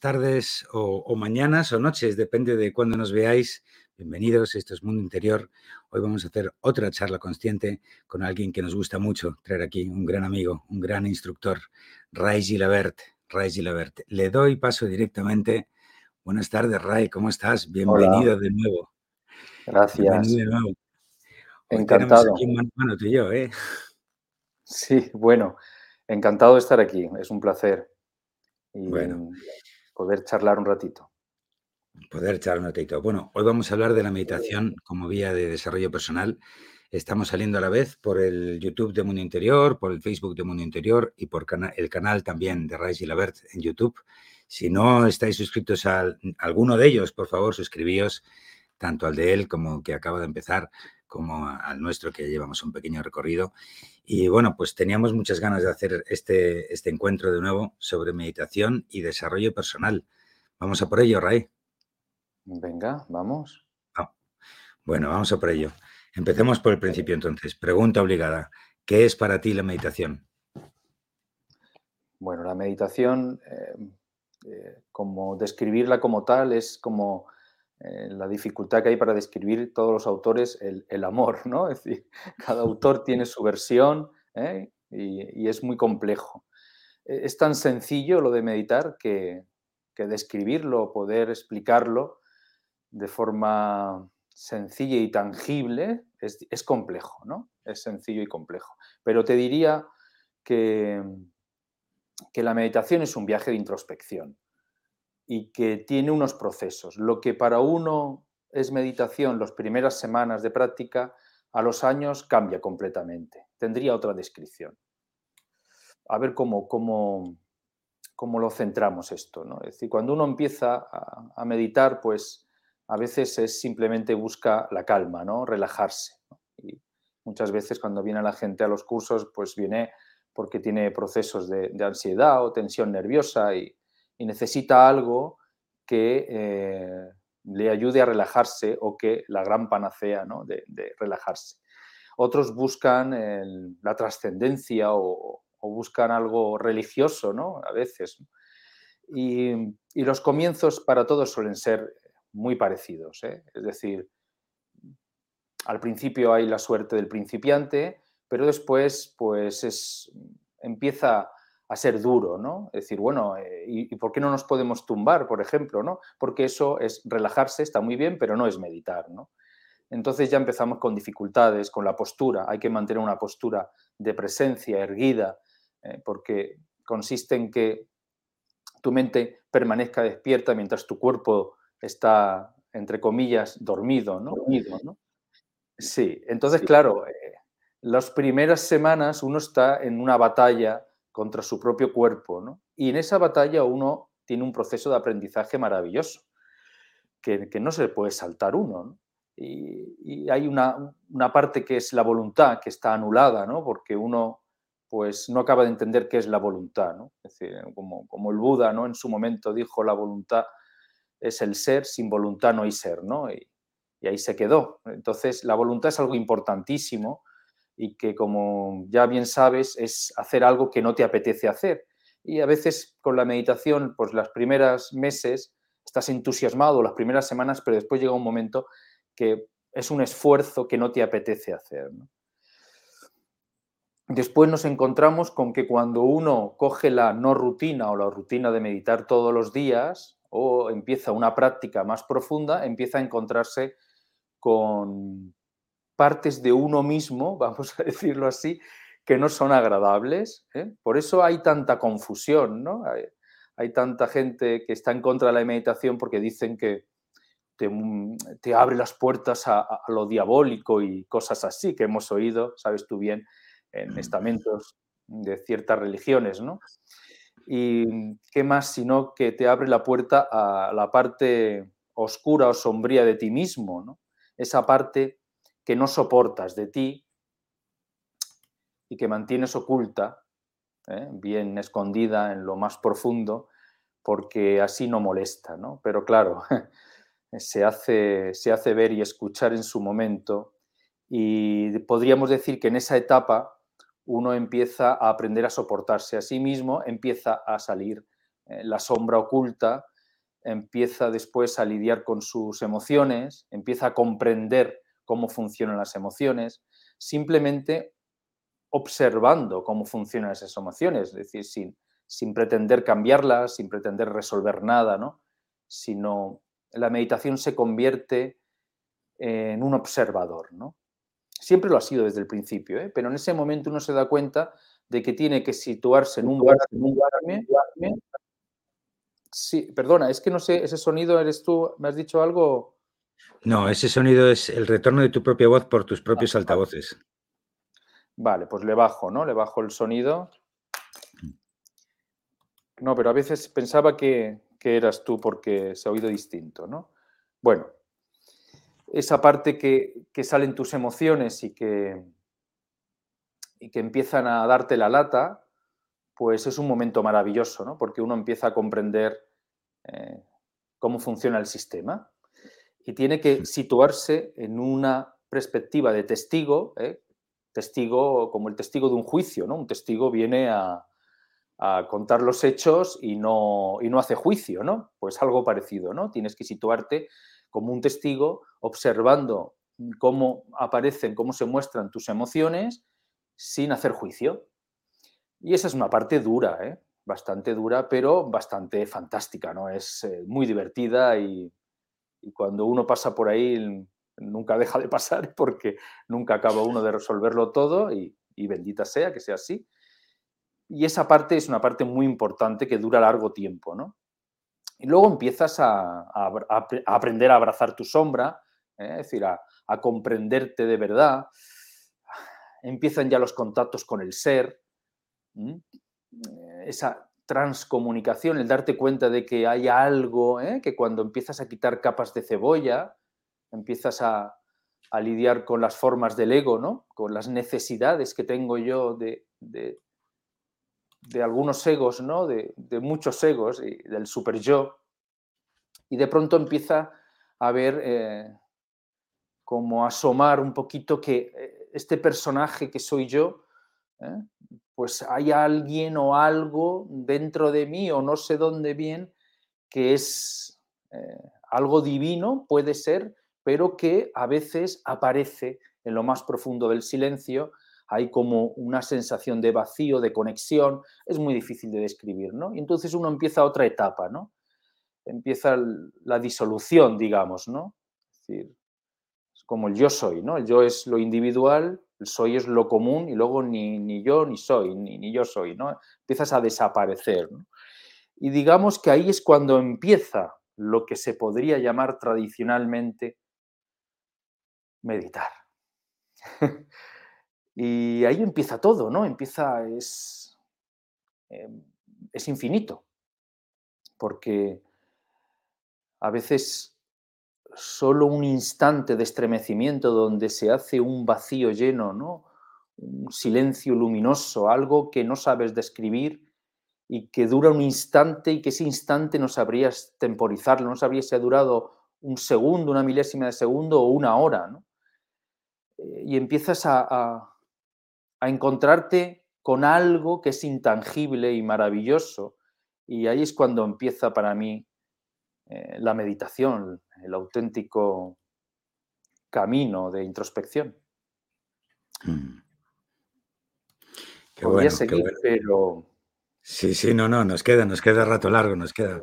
Tardes o, mañanas o noches, depende de cuándo nos veáis. Bienvenidos, esto es Mundo Interior. Hoy vamos a hacer otra charla consciente con alguien que nos gusta mucho traer aquí, un gran amigo, un gran instructor, Ray Gilabert. Ray Gilabert. Le doy paso directamente. Buenas tardes, Ray, ¿cómo estás? Bienvenido de nuevo. Gracias. Bienvenido de nuevo. encantado. Aquí mano, tú y yo, ¿eh? Sí, bueno, encantado de estar aquí, es un placer y bueno. Poder charlar un ratito. Poder charlar un ratito. Bueno, hoy vamos a hablar de la meditación como vía de desarrollo personal. Estamos saliendo a la vez por el YouTube de Mundo Interior, por el Facebook de Mundo Interior y por el canal también de Rais y Labert en YouTube. Si no estáis suscritos a alguno de ellos, por favor, suscribíos tanto al de él como que acaba de empezar, como al nuestro, que llevamos un pequeño recorrido. Y bueno, pues teníamos muchas ganas de hacer este, este encuentro de nuevo sobre meditación y desarrollo personal. Vamos a por ello, Ray. Venga, vamos. Ah, bueno, vamos a por ello. Empecemos por el principio entonces. Pregunta obligada. ¿Qué es para ti la meditación? Bueno, la meditación, eh, eh, como describirla como tal, es como eh, la dificultad que hay para describir todos los autores el, amor, ¿no? Es decir, cada autor tiene su versión ¿eh? y, es muy complejo. E, es tan sencillo lo de meditar que, describirlo, poder explicarlo de forma sencilla y tangible es, complejo, ¿no? Es sencillo y complejo. Pero te diría que, que la meditación es un viaje de introspección y que tiene unos procesos. Lo que para uno es meditación las primeras semanas de práctica, a los años cambia completamente. Tendría otra descripción. A ver cómo, cómo, cómo lo centramos esto. ¿no? Es decir, cuando uno empieza a, meditar, pues a veces es simplemente busca la calma, ¿no? relajarse. Y muchas veces cuando viene la gente a los cursos, pues viene porque tiene procesos de, de ansiedad o tensión nerviosa y, y necesita algo que eh, le ayude a relajarse o que la gran panacea de, relajarse. Otros buscan la trascendencia o, buscan algo religioso, ¿no? A veces. Y, los comienzos para todos suelen ser muy parecidos. ¿eh? Es decir, al principio hay la suerte del principiante, pero después pues es, empieza a ser duro, ¿no? Es decir, bueno, eh, ¿y, por qué no nos podemos tumbar, por ejemplo, ¿no? Porque eso es relajarse, está muy bien, pero no es meditar, ¿no? Entonces ya empezamos con dificultades, con la postura. Hay que mantener una postura de presencia, erguida, eh, porque consiste en que tu mente permanezca despierta mientras tu cuerpo está, entre comillas, dormido, ¿no? Dormido, ¿no? Sí, entonces, claro, eh, las primeras semanas uno está en una batalla contra su propio cuerpo. ¿no? Y en esa batalla uno tiene un proceso de aprendizaje maravilloso, que, no se puede saltar uno. Y, hay una, parte que es la voluntad, que está anulada, ¿no? porque uno pues, no acaba de entender qué es la voluntad. ¿no? Es decir, como, como el Buda ¿no? en su momento dijo, la voluntad es el ser, sin voluntad no hay ser. ¿no? Y ahí se quedó. Entonces, la voluntad es algo importantísimo y que, como ya bien sabes, es hacer algo que no te apetece hacer. Y a veces con la meditación, pues las primeras meses estás entusiasmado, las primeras semanas, pero después llega un momento que es un esfuerzo que no te apetece hacer. Después nos encontramos con que cuando uno coge la no rutina o la rutina de meditar todos los días o empieza una práctica más profunda, empieza a encontrarse con partes de uno mismo, vamos a decirlo así, que no son agradables. ¿eh? Por eso hay tanta confusión, ¿no? Hay, tanta gente que está en contra de la meditación porque dicen que te, mm, abre las puertas a, lo diabólico y cosas así que hemos oído, sabes tú bien, en estamentos de ciertas religiones, ¿no? Y qué más sino que te abre la puerta a la parte oscura o sombría de ti mismo, ¿no? Esa parte que no soportas de ti y que mantienes oculta, ¿eh? bien escondida en lo más profundo, porque así no molesta, ¿no? Pero claro, se hace, se hace ver y escuchar en su momento y podríamos decir que en esa etapa uno empieza a aprender a soportarse a sí mismo, empieza a salir eh, la sombra oculta, empieza después a lidiar con sus emociones, empieza a comprender cómo funcionan las emociones, simplemente observando cómo funcionan esas emociones, es decir, sin, sin pretender cambiarlas, sin pretender resolver nada, ¿no? sino la meditación se convierte en un observador. ¿no? Siempre lo ha sido desde el principio, ¿eh? pero en ese momento uno se da cuenta de que tiene que situarse en un lugar, Sí, perdona, es que no sé, ese sonido eres tú, ¿me has dicho algo? No, ese sonido es el retorno de tu propia voz por tus propios ah, altavoces. Vale, pues le bajo, ¿no? Le bajo el sonido. No, pero a veces pensaba que, eras tú porque se ha oído distinto, ¿no? Bueno, esa parte que, que salen tus emociones y que, y que empiezan a darte la lata, pues es un momento maravilloso, ¿no? Porque uno empieza a comprender eh, cómo funciona el sistema y tiene que situarse en una perspectiva de testigo, ¿eh? testigo como el testigo de un juicio, ¿no? Un testigo viene a, a contar los hechos y no, y no hace juicio, ¿no? Pues algo parecido, ¿no? Tienes que situarte como un testigo observando cómo aparecen, cómo se muestran tus emociones sin hacer juicio. Y esa es una parte dura, ¿eh? bastante dura, pero bastante fantástica, ¿no? Es eh, muy divertida y, cuando uno pasa por ahí nunca deja de pasar porque nunca acaba uno de resolverlo todo y, y bendita sea que sea así. Y esa parte es una parte muy importante que dura largo tiempo, ¿no? Y luego empiezas a, aprender a abrazar tu sombra, ¿eh? es decir, a, comprenderte de verdad. Empiezan ya los contactos con el ser, esa transcomunicación, el darte cuenta de que hay algo, ¿eh? que cuando empiezas a quitar capas de cebolla, empiezas a, lidiar con las formas del ego, ¿no? con las necesidades que tengo yo de, de algunos egos, ¿no? de, muchos egos, y del super yo, y de pronto empieza a ver eh, como asomar un poquito que eh, este personaje que soy yo, ¿eh? Pues hay alguien o algo dentro de mí o no sé dónde bien que es algo divino, puede ser, pero que a veces aparece en lo más profundo del silencio hay como una sensación de vacío, de conexión, es muy difícil de describir, ¿no? Y entonces uno empieza otra etapa, ¿no? Empieza la disolución, digamos, ¿no? Es decir, es como el yo soy, ¿no? El yo es lo individual, el soy es lo común y luego ni, ni yo ni soy, ni, yo soy, ¿no? Empiezas a desaparecer. Y digamos que ahí es cuando empieza lo que se podría llamar tradicionalmente meditar. Y ahí empieza todo, ¿no? Empieza, es, em, es infinito, porque a veces solo un instante de estremecimiento donde se hace un vacío lleno, ¿no? Un silencio luminoso, algo que no sabes describir y que dura un instante y que ese instante no sabrías temporizarlo, no sabrías si ha durado un segundo, una milésima de segundo o una hora, ¿no? Eh, y empiezas a, a encontrarte con algo que es intangible y maravilloso. Y ahí es cuando empieza para mí eh, la meditación, el auténtico camino de introspección. Mm. Qué Podría seguir, pero... Sí, sí, no, no, nos queda, nos queda rato largo, nos queda.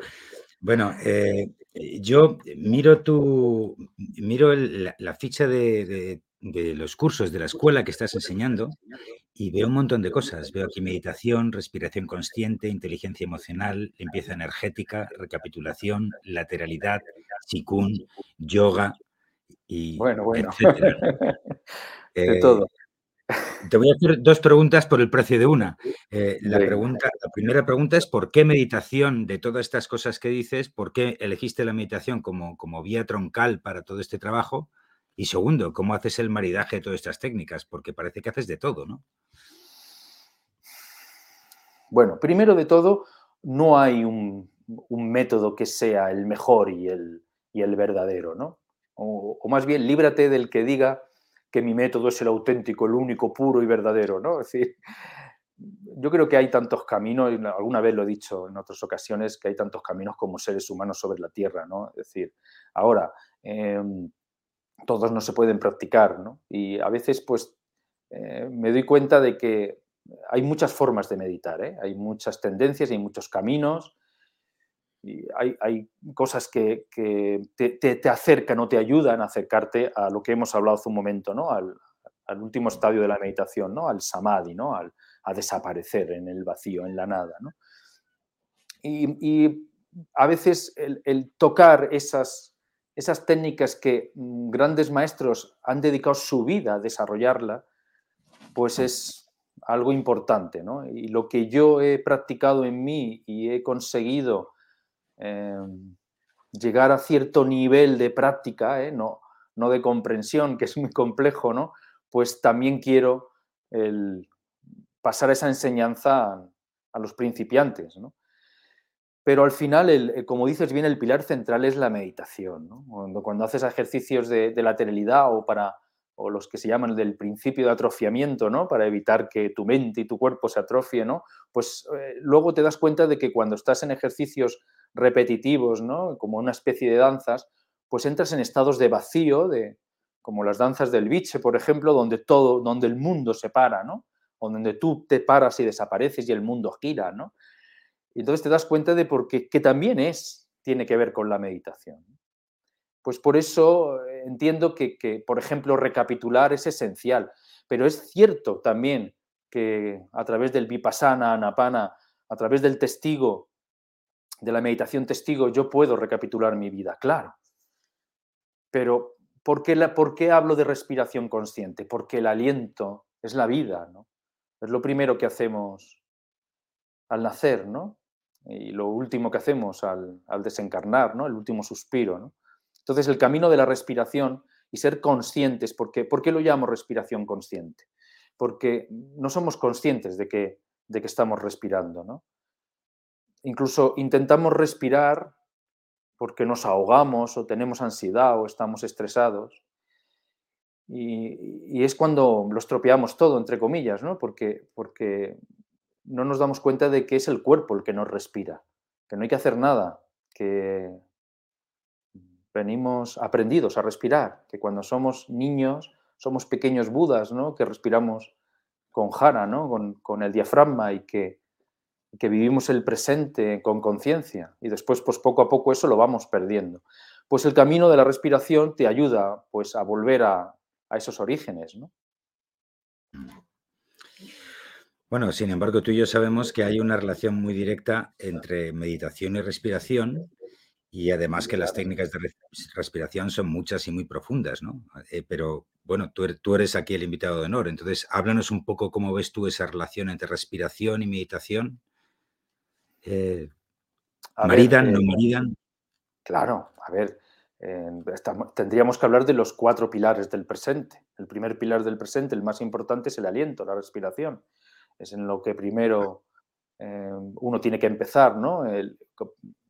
Bueno, eh, yo miro tu, miro la, ficha de, de los cursos de la escuela que estás enseñando y veo un montón de cosas. Veo aquí meditación, respiración consciente, inteligencia emocional, limpieza energética, recapitulación, lateralidad, chikun, yoga y bueno, bueno. de todo. Eh, te voy a hacer dos preguntas por el precio de una. Eh, la, pregunta, la primera pregunta es ¿por qué meditación de todas estas cosas que dices? ¿Por qué elegiste la meditación como, como vía troncal para todo este trabajo? Y segundo, ¿cómo haces el maridaje de todas estas técnicas? Porque parece que haces de todo, ¿no? Bueno, primero de todo, no hay un, método que sea el mejor y el, el verdadero, ¿no? O, más bien, líbrate del que diga que mi método es el auténtico, el único, puro y verdadero, ¿no? Es decir, yo creo que hay tantos caminos, alguna vez lo he dicho en otras ocasiones, que hay tantos caminos como seres humanos sobre la Tierra, ¿no? Es decir, ahora, em, todos no se pueden practicar, ¿no? Y a veces, pues, eh, me doy cuenta de que hay muchas formas de meditar, ¿eh? hay muchas tendencias, hay muchos caminos, y hay, cosas que, te, acercan o te ayudan a acercarte a lo que hemos hablado hace un momento, ¿no? al, último estadio de la meditación, ¿no? al samadhi, ¿no? Al, a desaparecer en el vacío, en la nada. Y, a veces el, tocar esas, esas técnicas que mm, grandes maestros han dedicado su vida a desarrollarla, pues es algo importante. Y lo que yo he practicado en mí y he conseguido em, llegar a cierto nivel de práctica, ¿eh? no, no de comprensión, que es muy complejo, ¿no? pues también quiero pasar esa enseñanza a, los principiantes. Pero al final, como dices bien, el pilar central es la meditación. Cuando, haces ejercicios de, lateralidad o, para, o los que se llaman del principio de atrofiamiento, ¿no? para evitar que tu mente y tu cuerpo se atrofien, ¿no? pues eh, luego te das cuenta de que cuando estás en ejercicios repetitivos, ¿no? como una especie de danzas, pues entras en estados de vacío, de, como las danzas del biche, por ejemplo, donde todo, donde el mundo se para, ¿no? o donde tú te paras y desapareces y el mundo gira, ¿no? Y entonces te das cuenta de por qué, que también es, tiene que ver con la meditación. Pues por eso eh, entiendo que, que, por ejemplo, recapitular es esencial, pero es cierto también que a través del vipassana, anapana, a través del testigo, de la meditación testigo, yo puedo recapitular mi vida, claro. Pero ¿por qué, la, ¿por qué hablo de respiración consciente? Porque el aliento es la vida, ¿no? Es lo primero que hacemos al nacer, ¿no? Y lo último que hacemos al, desencarnar, ¿no? El último suspiro, ¿no? Entonces, el camino de la respiración y ser conscientes, porque, ¿por qué lo llamo respiración consciente? Porque no somos conscientes de que, de que estamos respirando, ¿no? Incluso intentamos respirar porque nos ahogamos o tenemos ansiedad o estamos estresados y, es cuando lo estropeamos todo, entre comillas, ¿no? Porque, porque no nos damos cuenta de que es el cuerpo el que nos respira, que no hay que hacer nada, que venimos aprendidos a respirar, que cuando somos niños somos pequeños budas, ¿no? Que respiramos con jara, ¿no? Con, el diafragma y que, que vivimos el presente con conciencia y después pues poco a poco eso lo vamos perdiendo. Pues el camino de la respiración te ayuda pues a volver a, a esos orígenes, ¿no? Bueno, sin embargo, tú y yo sabemos que hay una relación muy directa entre meditación y respiración y además que las técnicas de respiración son muchas y muy profundas, ¿no? Eh, pero bueno, tú eres, tú eres, aquí el invitado de honor, entonces háblanos un poco cómo ves tú esa relación entre respiración y meditación. Eh, ¿Maridan, no eh, maridan? Claro, a ver, tendríamos que hablar de los cuatro pilares del presente. El primer pilar del presente, el más importante, es el aliento, la respiración. Es en lo que primero eh, uno tiene que empezar. ¿no?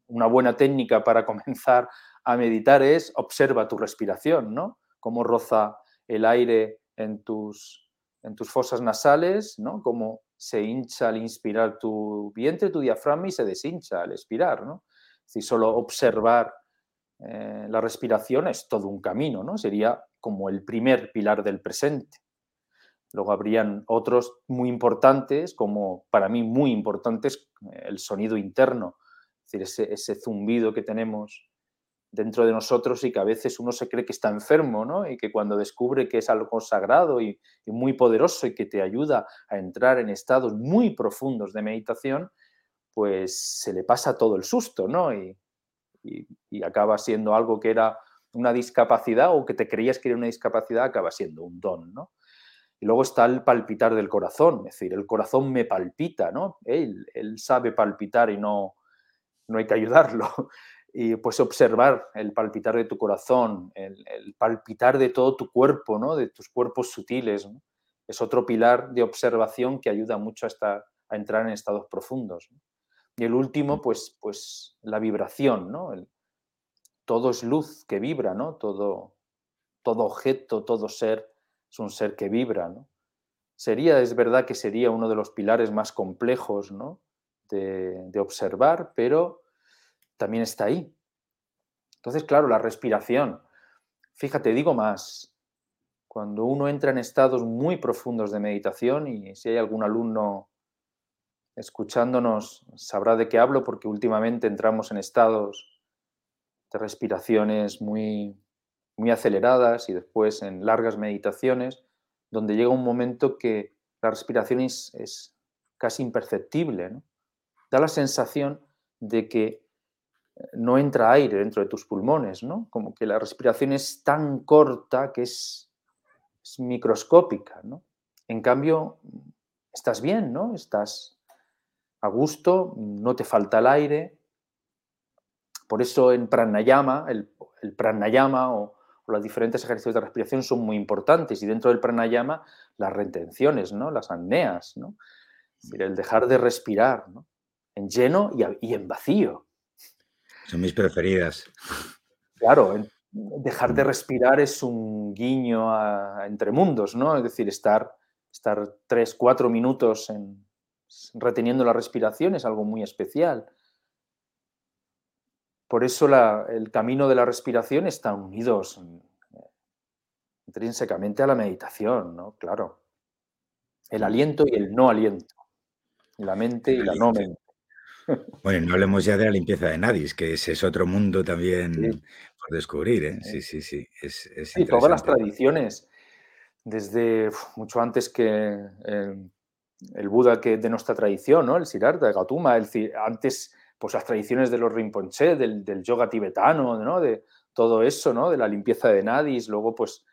una buena técnica para comenzar a meditar es observa tu respiración, ¿no? Cómo roza el aire en tus, en tus fosas nasales, ¿no? Cómo se hincha al inspirar tu vientre, tu diafragma y se deshincha al expirar, ¿no? Es decir, solo observar eh, la respiración es todo un camino, ¿no? Sería como el primer pilar del presente. Luego habrían otros muy importantes, como para mí muy importantes, eh, el sonido interno, es decir, ese, zumbido que tenemos dentro de nosotros y que a veces uno se cree que está enfermo, ¿no? Y que cuando descubre que es algo sagrado y, muy poderoso y que te ayuda a entrar en estados muy profundos de meditación, pues se le pasa todo el susto, ¿no? Y, y, acaba siendo algo que era una discapacidad o que te creías que era una discapacidad, acaba siendo un don, ¿no? Y luego está el palpitar del corazón, es decir, el corazón me palpita, ¿no? Él, él sabe palpitar y no, no hay que ayudarlo. Y pues observar el palpitar de tu corazón, el, palpitar de todo tu cuerpo, ¿no? De tus cuerpos sutiles, Es otro pilar de observación que ayuda mucho a, estar, a entrar en estados profundos. Y el último, pues, pues la vibración, ¿no? todo es luz que vibra, ¿no? Todo, todo objeto, todo ser es un ser que vibra, ¿no? sería, es verdad que sería uno de los pilares más complejos de, observar, pero también está ahí. Entonces, claro, la respiración. Fíjate, digo más, cuando uno entra en estados muy profundos de meditación, y si hay algún alumno escuchándonos sabrá de qué hablo, porque últimamente entramos en estados de respiraciones muy, muy aceleradas y después en largas meditaciones, donde llega un momento que la respiración es, casi imperceptible. Da la sensación de que eh, no entra aire dentro de tus pulmones, ¿no? como que la respiración es tan corta que es, microscópica. ¿no? En cambio, estás bien, ¿no? estás a gusto, no te falta el aire. Por eso en pranayama, el, el pranayama o los diferentes ejercicios de respiración son muy importantes y dentro del pranayama las retenciones, ¿no? las apneas, ¿no? el dejar de respirar en lleno y, en vacío. Son mis preferidas. Claro, dejar de respirar es un guiño a, entre mundos, ¿no? Es decir, estar, estar tres, cuatro minutos reteniendo la respiración es algo muy especial. Por eso el camino de la respiración está unidos eh, intrínsecamente a la meditación, ¿no? Claro. El aliento y el no aliento. La mente y la no mente. Bueno, no hablemos ya de la limpieza de nadis, que ese es otro mundo también por descubrir, ¿eh? Sí, sí, sí. Es, sí, todas las tradiciones, desde mucho antes que el Buda que de nuestra tradición, ¿no? El Siddhartha, el Gautama, el, antes pues las tradiciones de los Rinpoche, del, yoga tibetano, ¿no? de todo eso, ¿no? de la limpieza de nadis, luego pues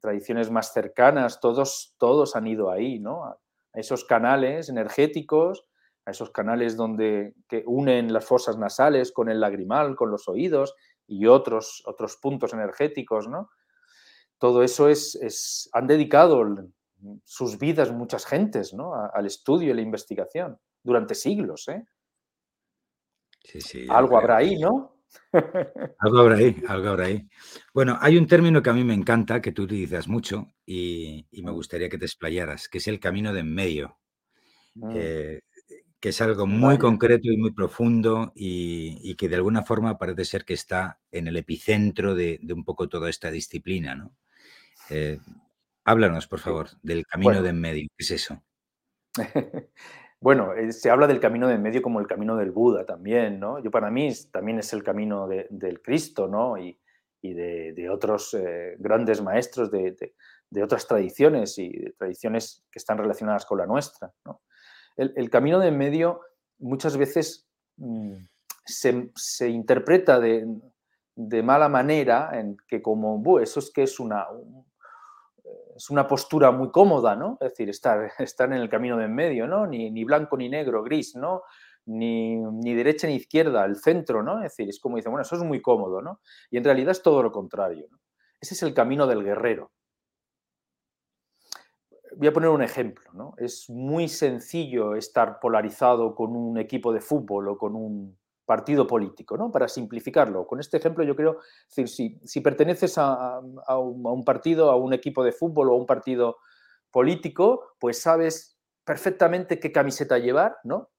tradiciones más cercanas, todos, todos han ido ahí, ¿no? a esos canales energéticos, a esos canales donde que unen las fosas nasales con el lagrimal, con los oídos y otros, otros puntos energéticos, ¿no? Todo eso es, es han dedicado sus vidas muchas gentes, ¿no? al estudio y la investigación durante siglos, ¿eh? Algo habrá ahí, ¿no? algo habrá ahí, algo habrá ahí. Bueno, hay un término que a mí me encanta, que tú utilizas mucho y, me gustaría que te explayaras, que es el camino de en medio, mm. que es algo muy concreto y muy profundo y, que de alguna forma parece ser que está en el epicentro de, un poco toda esta disciplina, ¿no? Eh, háblanos, por favor, del camino de en medio, ¿qué es eso? Bueno, eh, se habla del camino de medio como el camino del Buda también, ¿no? Yo para mí también es el camino del Cristo, ¿no? Y, de, otros eh, grandes maestros de, otras tradiciones y tradiciones que están relacionadas con la nuestra, el, camino de medio muchas veces mm, se, interpreta de, mala manera en que como, eso es que es una, es una postura muy cómoda, ¿no? Es decir, estar, estar en el camino de en medio, ¿no? Ni, ni blanco ni negro, gris, ¿no? Ni, ni, derecha ni izquierda, el centro, ¿no? Es decir, es como dicen, bueno, eso es muy cómodo, ¿no? Y en realidad es todo lo contrario. Ese es el camino del guerrero. Voy a poner un ejemplo, ¿no? Es muy sencillo estar polarizado con un equipo de fútbol o con un partido político, ¿no? Para simplificarlo. Con este ejemplo yo creo, si, si perteneces a, un, partido, a un equipo de fútbol o a un partido político, pues sabes perfectamente qué camiseta llevar, ¿no?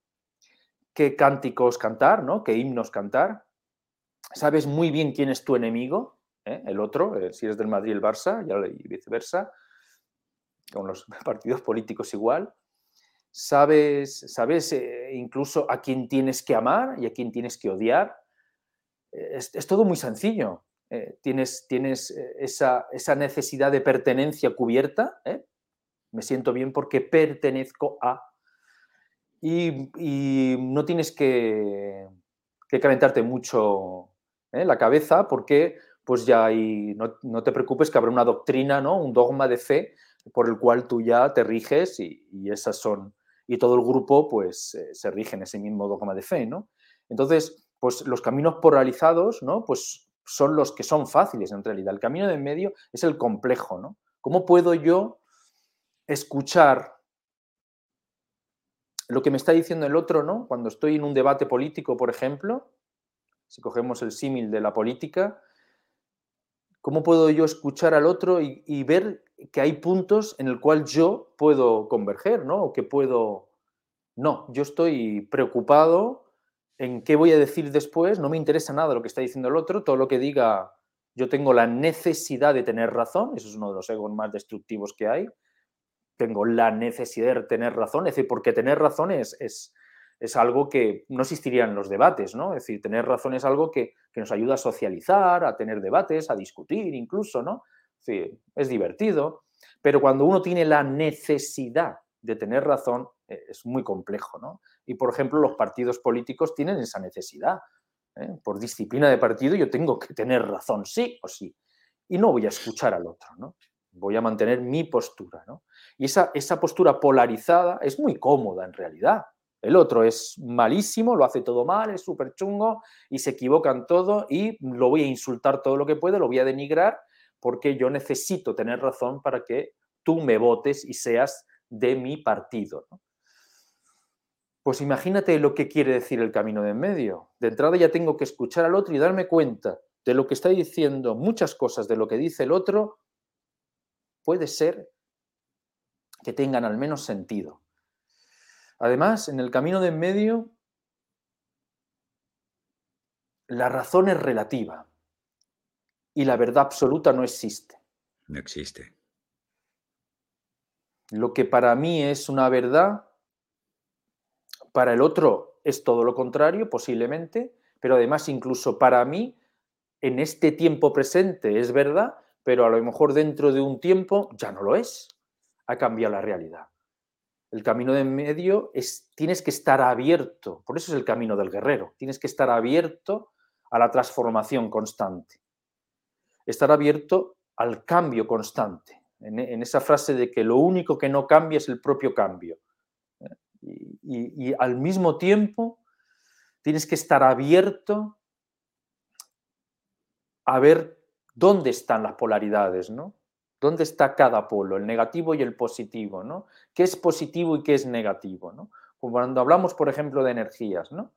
Qué cánticos cantar, ¿no? Qué himnos cantar. Sabes muy bien quién es tu enemigo, ¿eh? el otro, eh, si eres del Madrid el Barça y viceversa, con los partidos políticos igual sabes, sabes eh, incluso a quién tienes que amar y a quién tienes que odiar. Es, todo muy sencillo. Eh, tienes tienes eh, esa, necesidad de pertenencia cubierta. Me siento bien porque pertenezco a. Y, no tienes que, que calentarte mucho la cabeza porque pues ya hay, no, te preocupes que habrá una doctrina, ¿no? un dogma de fe por el cual tú ya te riges y esas son y todo el grupo pues eh, se rige en ese mismo dogma de fe, ¿no? Entonces, pues los caminos polarizados, ¿no? Pues son los que son fáciles en realidad. El camino de en medio es el complejo, ¿no? ¿Cómo puedo yo escuchar lo que me está diciendo el otro, ¿no? Cuando estoy en un debate político, por ejemplo, si cogemos el símil de la política, ¿cómo puedo yo escuchar al otro y, ver que hay puntos en el cual yo puedo converger, ¿no? O que puedo... No, yo estoy preocupado en qué voy a decir después, no me interesa nada lo que está diciendo el otro, todo lo que diga, yo tengo la necesidad de tener razón, eso es uno de los egos más destructivos que hay, tengo la necesidad de tener razón, es decir, porque tener razón es, es, algo que no existiría en los debates, ¿no? Es decir, tener razón es algo que, que nos ayuda a socializar, a tener debates, a discutir incluso, ¿no? Es, es divertido, pero cuando uno tiene la necesidad de tener razón, eh, es muy complejo, ¿no? Y, por ejemplo, los partidos políticos tienen esa necesidad. ¿eh? Por disciplina de partido yo tengo que tener razón, sí o sí. Y no voy a escuchar al otro, ¿no? Voy a mantener mi postura, ¿no? Y esa, esa postura polarizada es muy cómoda en realidad. El otro es malísimo, lo hace todo mal, es súper chungo y se equivocan todo y lo voy a insultar todo lo que puedo, lo voy a denigrar porque yo necesito tener razón para que tú me votes y seas de mi partido. Pues imagínate lo que quiere decir el camino de en medio. De entrada ya tengo que escuchar al otro y darme cuenta de lo que está diciendo, muchas cosas de lo que dice el otro, puede ser que tengan al menos sentido. Además, en el camino de en medio, la razón es relativa y la verdad absoluta no existe. No existe. Lo que para mí es una verdad, para el otro es todo lo contrario, posiblemente, pero además incluso para mí, en este tiempo presente es verdad, pero a lo mejor dentro de un tiempo ya no lo es. Ha cambiado la realidad. El camino de en medio es, tienes que estar abierto, por eso es el camino del guerrero, tienes que estar abierto a la transformación constante, estar abierto al cambio constante en, esa frase de que lo único que no cambia es el propio cambio. Y, al mismo tiempo tienes que estar abierto a ver dónde están las polaridades, ¿no? ¿Dónde está cada polo, el negativo y el positivo, ¿no? ¿Qué es positivo y qué es negativo, ¿no? Cuando hablamos, por ejemplo, de energías, ¿no?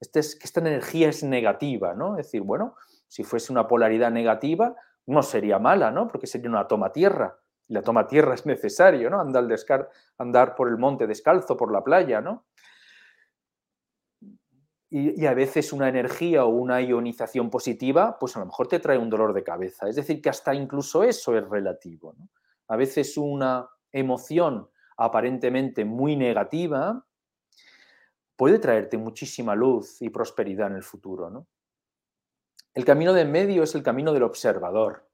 Este es, que esta energía es negativa, ¿no? Es decir, bueno, si fuese una polaridad negativa, no sería mala, ¿no? Porque sería una toma tierra. Y la toma tierra es necesario, ¿no? Andar, andar por el monte descalzo, por la playa, ¿no? Y, a veces una energía o una ionización positiva, pues a lo mejor te trae un dolor de cabeza. Es decir, que hasta incluso eso es relativo. ¿no? A veces una emoción aparentemente muy negativa puede traerte muchísima luz y prosperidad en el futuro. ¿no? El camino de medio es el camino del observador,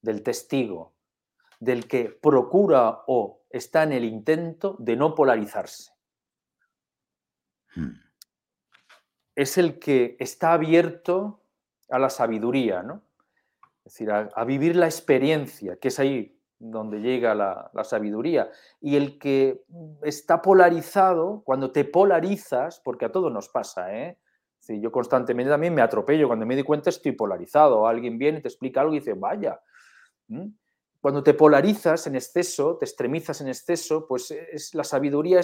del testigo, del que procura o está en el intento de no polarizarse. Hmm. Es el que está abierto a la sabiduría, ¿no? Es decir, a, vivir la experiencia, que es ahí donde llega la, sabiduría. Y el que está polarizado, cuando te polarizas, porque a todos nos pasa, ¿eh? Yo constantemente también me atropello, cuando me doy cuenta estoy polarizado, alguien viene y te explica algo y dice, vaya, cuando te polarizas en exceso, te extremizas en exceso, pues es, la sabiduría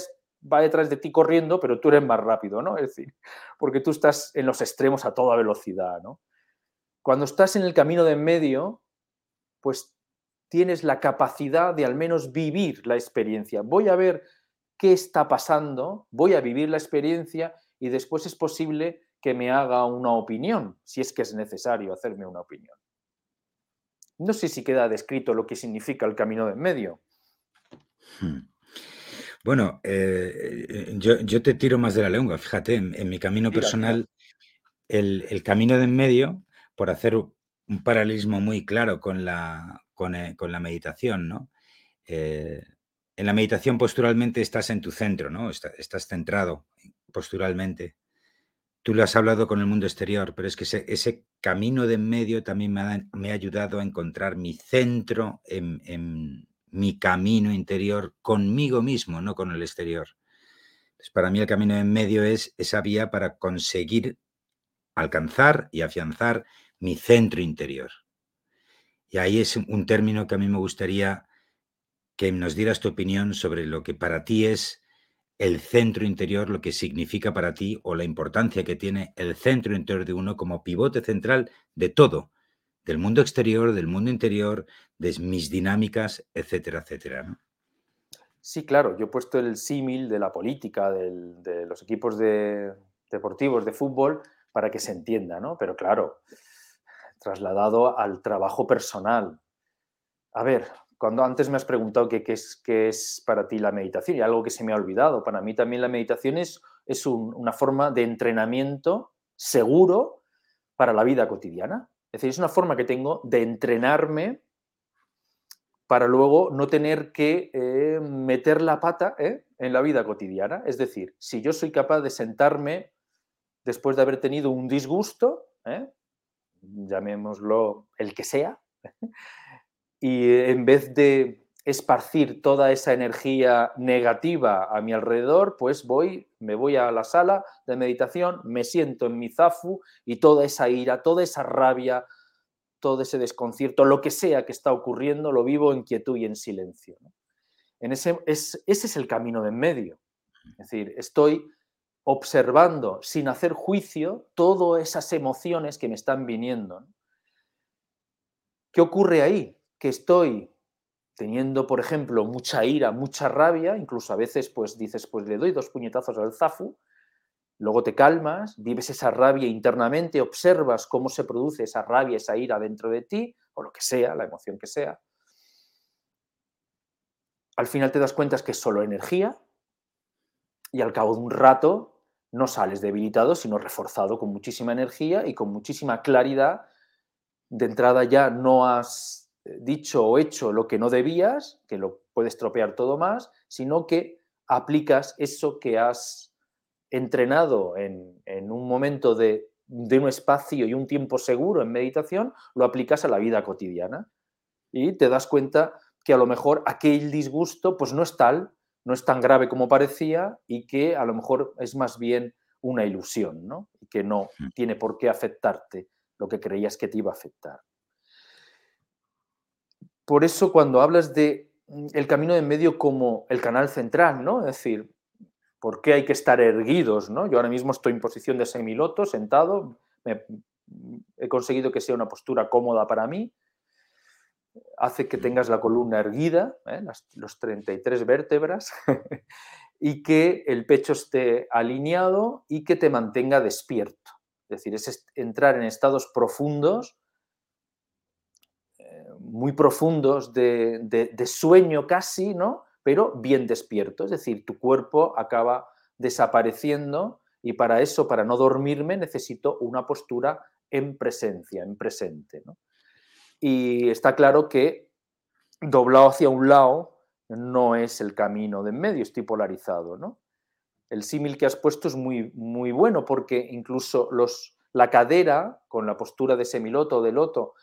va detrás de ti corriendo, pero tú eres más rápido, ¿no? Es decir, porque tú estás en los extremos a toda velocidad, ¿no? Cuando estás en el camino de en medio, pues tienes la capacidad de al menos vivir la experiencia. Voy a ver qué está pasando, voy a vivir la experiencia y después es posible que me haga una opinión, si es que es necesario hacerme una opinión. No sé si queda descrito lo que significa el camino de en medio. Hmm. Bueno, eh, yo, te tiro más de la lengua. Fíjate, en, mi camino personal, el, camino de en medio, por hacer un paralelismo muy claro con la, con, eh, la meditación, ¿no? Eh, en la meditación posturalmente estás en tu centro, ¿no? estás centrado posturalmente tú lo has hablado con el mundo exterior, pero es que ese, camino de en medio también me ha, ayudado a encontrar mi centro en, mi camino interior conmigo mismo, no con el exterior. para mí el camino de en medio es esa vía para conseguir alcanzar y afianzar mi centro interior. Y ahí es un término que a mí me gustaría que nos dieras tu opinión sobre lo que para ti es el centro interior, lo que significa para ti o la importancia que tiene el centro interior de uno como pivote central de todo, del mundo exterior, del mundo interior, de mis dinámicas, etcétera, etcétera. ¿no? Sí, claro, yo he puesto el símil de la política, de los equipos deportivos de fútbol, para que se entienda, ¿no? Pero claro, trasladado al trabajo personal. A ver, cuando antes me has preguntado qué, es, es para ti la meditación y algo que se me ha olvidado, para mí también la meditación es, es una forma de entrenamiento seguro para la vida cotidiana. Es decir, es una forma que tengo de entrenarme para luego no tener que eh, meter la pata ¿eh? en la vida cotidiana. Es decir, si yo soy capaz de sentarme después de haber tenido un disgusto, ¿eh? llamémoslo el que sea, y en vez de esparcir toda esa energía negativa a mi alrededor, pues voy, me voy a la sala de meditación, me siento en mi zafu y toda esa ira, toda esa rabia, todo ese desconcierto, lo que sea que está ocurriendo, lo vivo en quietud y en silencio. En ese, ese es el camino de en medio. Es decir, estoy observando sin hacer juicio todas esas emociones que me están viniendo. ¿Qué ocurre ahí? Que estoy teniendo, por ejemplo, mucha ira, mucha rabia, incluso a veces pues dices, pues le doy dos puñetazos al zafu, luego te calmas, vives esa rabia internamente, observas cómo se produce esa rabia, esa ira dentro de ti, o lo que sea, la emoción que sea. Al final te das cuenta que es solo energía y al cabo de un rato no sales debilitado, sino reforzado con muchísima energía y con muchísima claridad. De entrada ya no has dicho o hecho lo que no debías, que lo puedes tropear todo más, sino que aplicas eso que has entrenado en, un momento de, un espacio y un tiempo seguro en meditación, lo aplicas a la vida cotidiana. Y te das cuenta que a lo mejor aquel disgusto pues no es tal, no es tan grave como parecía y que a lo mejor es más bien una ilusión, ¿no? Y que no tiene por qué afectarte lo que creías que te iba a afectar. Por eso cuando hablas de mm, el camino de medio como el canal central, ¿no? Es decir, ¿por qué hay que estar erguidos, ¿no? Yo ahora mismo estoy en posición de semiloto, sentado, mm, he conseguido que sea una postura cómoda para mí, hace que tengas la columna erguida, ¿eh? los 33 vértebras, y que el pecho esté alineado y que te mantenga despierto. Es decir, es entrar en estados profundos muy profundos de, sueño casi, ¿no? Pero bien despierto, es decir, tu cuerpo acaba desapareciendo y para eso, para no dormirme, necesito una postura en presencia, en presente. Y está claro que doblado hacia un lado no es el camino de en medio, estoy polarizado. ¿no? El símil que has puesto es muy, muy bueno porque incluso los, la cadera, con la postura de semiloto o de loto,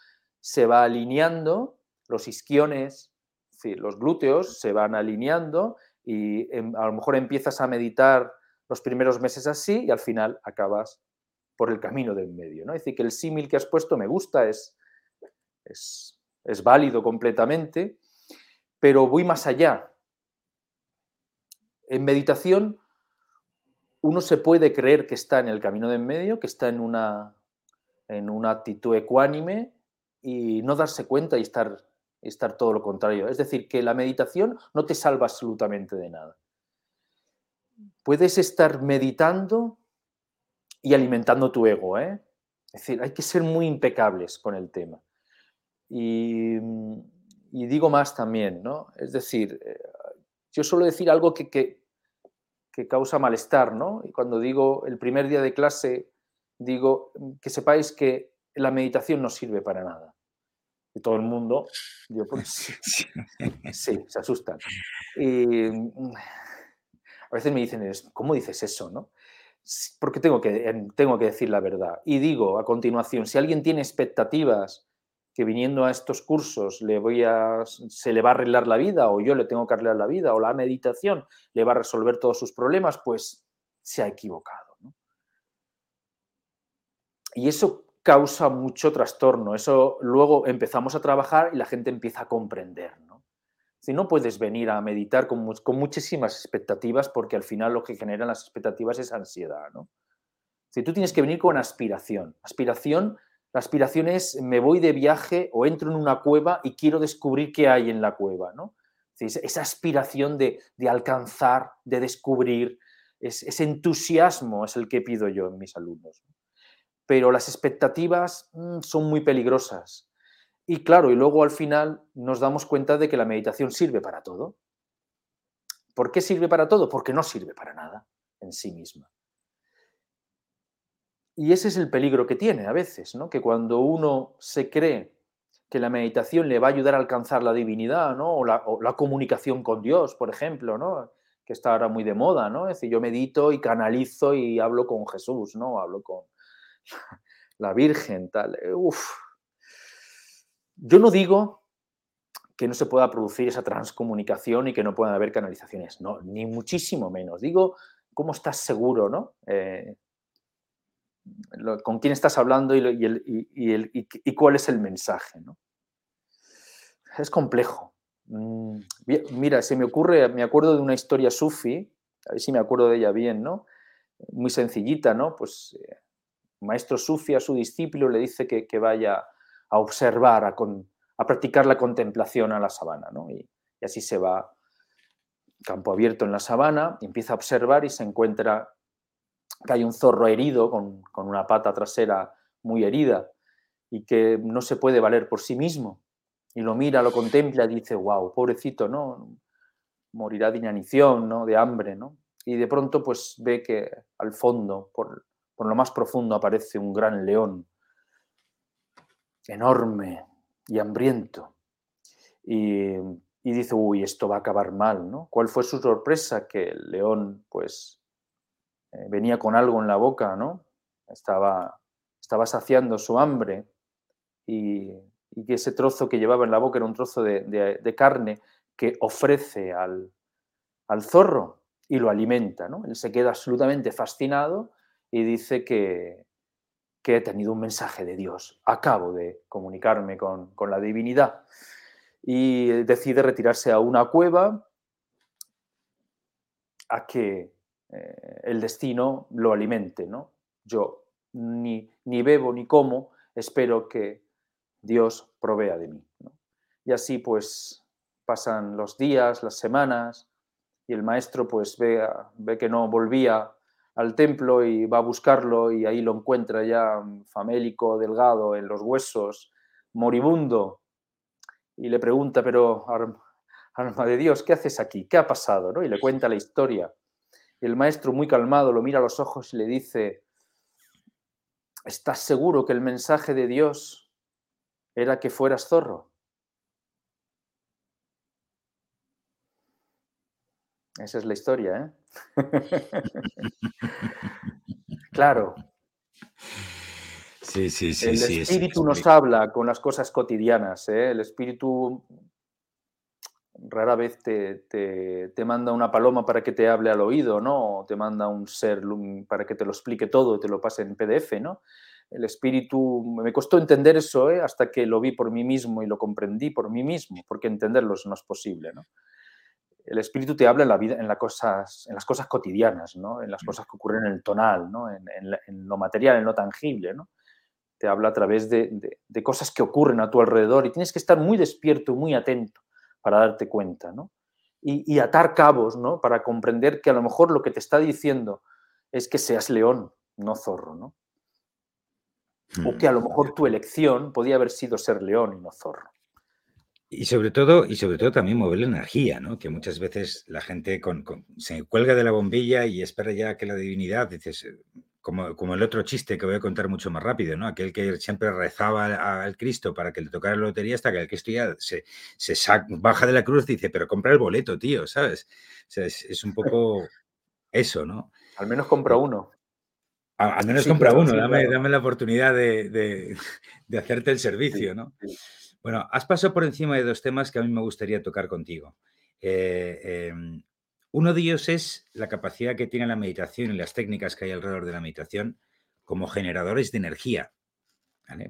se va alineando, los isquiones, los glúteos se van alineando y em, a lo mejor empiezas a meditar los primeros meses así y al final acabas por el camino del medio. ¿no? Es decir, que el símil que has puesto me gusta, es, es, es válido completamente, pero voy más allá. En meditación uno se puede creer que está en el camino del medio, que está en una, en una actitud ecuánime, y no darse cuenta y estar, estar todo lo contrario. Es decir, que la meditación no te salva absolutamente de nada. Puedes estar meditando y alimentando tu ego. ¿eh? Es decir, hay que ser muy impecables con el tema. Y, digo más también, ¿no? Es decir, eh, yo suelo decir algo que, que, que causa malestar, ¿no? Y cuando digo el primer día de clase, digo que sepáis que la meditación no sirve para nada. Y todo el mundo, yo, pues, sí, se asustan. Y mm, a veces me dicen, ¿cómo dices eso? ¿no? Porque tengo que, tengo que decir la verdad. Y digo a continuación, si alguien tiene expectativas que viniendo a estos cursos le voy a, se le va a arreglar la vida o yo le tengo que arreglar la vida o la meditación le va a resolver todos sus problemas, pues se ha equivocado. ¿no? Y eso causa mucho trastorno. Eso luego empezamos a trabajar y la gente empieza a comprender. ¿no? Si no puedes venir a meditar con, muchísimas expectativas porque al final lo que generan las expectativas es ansiedad. ¿no? Si tú tienes que venir con aspiración. Aspiración La aspiración es me voy de viaje o entro en una cueva y quiero descubrir qué hay en la cueva, ¿no? esa aspiración de, alcanzar, de descubrir, ese entusiasmo es el que pido yo en mis alumnos. Pero las expectativas mm, son muy peligrosas. Y claro, y luego al final nos damos cuenta de que la meditación sirve para todo. ¿Por qué sirve para todo? Porque no sirve para nada en sí misma. Y ese es el peligro que tiene a veces, ¿no? que cuando uno se cree que la meditación le va a ayudar a alcanzar la divinidad, ¿no? O la, comunicación con Dios, por ejemplo, ¿no? Que está ahora muy de moda, ¿no? Es decir, yo medito y canalizo y hablo con Jesús, ¿no? Hablo con la Virgen, tal. Eh, uf. Yo no digo que no se pueda producir esa transcomunicación y que no puedan haber canalizaciones, no, ni muchísimo menos. Digo, ¿cómo estás seguro, ¿no? Eh, con quién estás hablando y, cuál es el mensaje. ¿no? Es complejo. Mm, mira, se me ocurre, me acuerdo de una historia sufi, a ver si me acuerdo de ella bien, ¿no? Muy sencillita, ¿no? Pues eh, maestro sufi a su discípulo le dice que, vaya a observar, a, a, practicar la contemplación a la sabana, ¿no? Y, y así se va campo abierto en la sabana, empieza a observar y se encuentra que hay un zorro herido con, una pata trasera muy herida y que no se puede valer por sí mismo. Y lo mira, lo contempla y dice, wow, pobrecito, ¿no? Morirá de inanición, ¿no? De hambre, ¿no? Y de pronto pues ve que al fondo, por, lo más profundo, aparece un gran león, enorme y hambriento. Y, dice, uy, esto va a acabar mal, ¿no? ¿Cuál fue su sorpresa? Que el león, pues, eh, venía con algo en la boca, ¿no? Estaba, estaba saciando su hambre y, que ese trozo que llevaba en la boca era un trozo de, carne que ofrece al, zorro y lo alimenta, ¿no? Él se queda absolutamente fascinado y dice que, que he tenido un mensaje de Dios, acabo de comunicarme con, con la divinidad y decide retirarse a una cueva a que eh, el destino lo alimente, ¿no? Yo ni, ni, bebo ni como, espero que Dios provea de mí. Y así pues pasan los días, las semanas, y el maestro pues ve, ve que no volvía al templo y va a buscarlo y ahí lo encuentra ya famélico, delgado, en los huesos, moribundo, y le pregunta, pero alma de Dios, ¿qué haces aquí? ¿Qué ha pasado? ¿no? Y le cuenta la historia el maestro, muy calmado, lo mira a los ojos y le dice, ¿estás seguro que el mensaje de Dios era que fueras zorro? Esa es la historia, ¿eh? claro. Sí, sí, sí. El espíritu nos habla con las cosas cotidianas. ¿eh? El espíritu rara vez te, manda una paloma para que te hable al oído, ¿no? O te manda un ser para que te lo explique todo, te lo pase en PDF, ¿no? El espíritu, me costó entender eso ¿eh? hasta que lo vi por mí mismo y lo comprendí por mí mismo, porque entenderlo no es posible, ¿no? El espíritu te habla en la vida, en, las cosas, en las cosas cotidianas, ¿no? En las mm. cosas que ocurren en el tonal, ¿no? En, lo material, en lo tangible, ¿no? Te habla a través de, de cosas que ocurren a tu alrededor y tienes que estar muy despierto, muy atento para darte cuenta, ¿no? Y, atar cabos, ¿no? Para comprender que a lo mejor lo que te está diciendo es que seas león, no zorro, ¿no? O que a lo mejor tu elección podía haber sido ser león y no zorro. Y sobre todo, y sobre todo también mover la energía, ¿no? Que muchas veces la gente se cuelga de la bombilla y espera ya que la divinidad, dices, como, el otro chiste que voy a contar mucho más rápido, ¿no? Aquel que siempre rezaba al Cristo para que le tocara la lotería hasta que el Cristo ya se, se baja de la cruz y dice, pero compra el boleto, tío, ¿sabes? O sea, es, un poco eso, ¿no? Al menos compra uno. Al, menos compra uno, dame, dame, la oportunidad de, hacerte el servicio, ¿no? Bueno, has pasado por encima de dos temas que a mí me gustaría tocar contigo. Eh, em, uno de ellos es la capacidad que tiene la meditación y las técnicas que hay alrededor de la meditación como generadores de energía.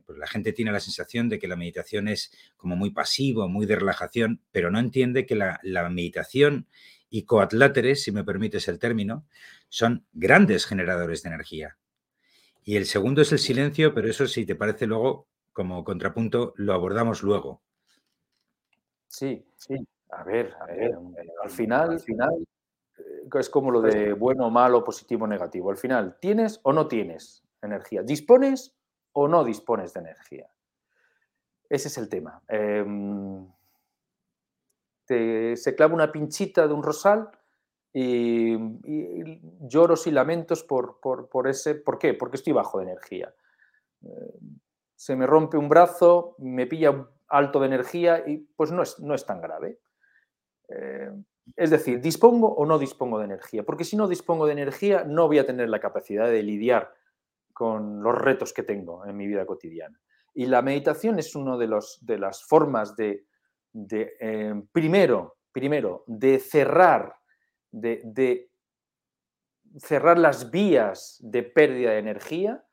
Pues la gente tiene la sensación de que la meditación es como muy pasivo, muy de relajación, pero no entiende que la, meditación y coatláteres, si me permites el término, son grandes generadores de energía. Y el segundo es el silencio, pero eso si te parece luego, como contrapunto, lo abordamos luego. Sí, sí. A ver, a ver, al final, al final eh, es como lo de bueno, malo, positivo, negativo. Al final, ¿tienes o no tienes energía? ¿Dispones o no dispones de energía? Ese es el tema. Em, se clava una pinchita de un rosal y, lloros y lamentos por, por, ese. ¿Por qué? Porque estoy bajo de energía. Em, se me rompe un brazo, me pilla alto de energía y pues no es, no es tan grave. Eh, es decir, ¿dispongo o no dispongo de energía? Porque si no dispongo de energía, no voy a tener la capacidad de lidiar con los retos que tengo en mi vida cotidiana. Y la meditación es una de, de las formas de, eh, primero, primero, de cerrar, de, de, cerrar las vías de pérdida de energía,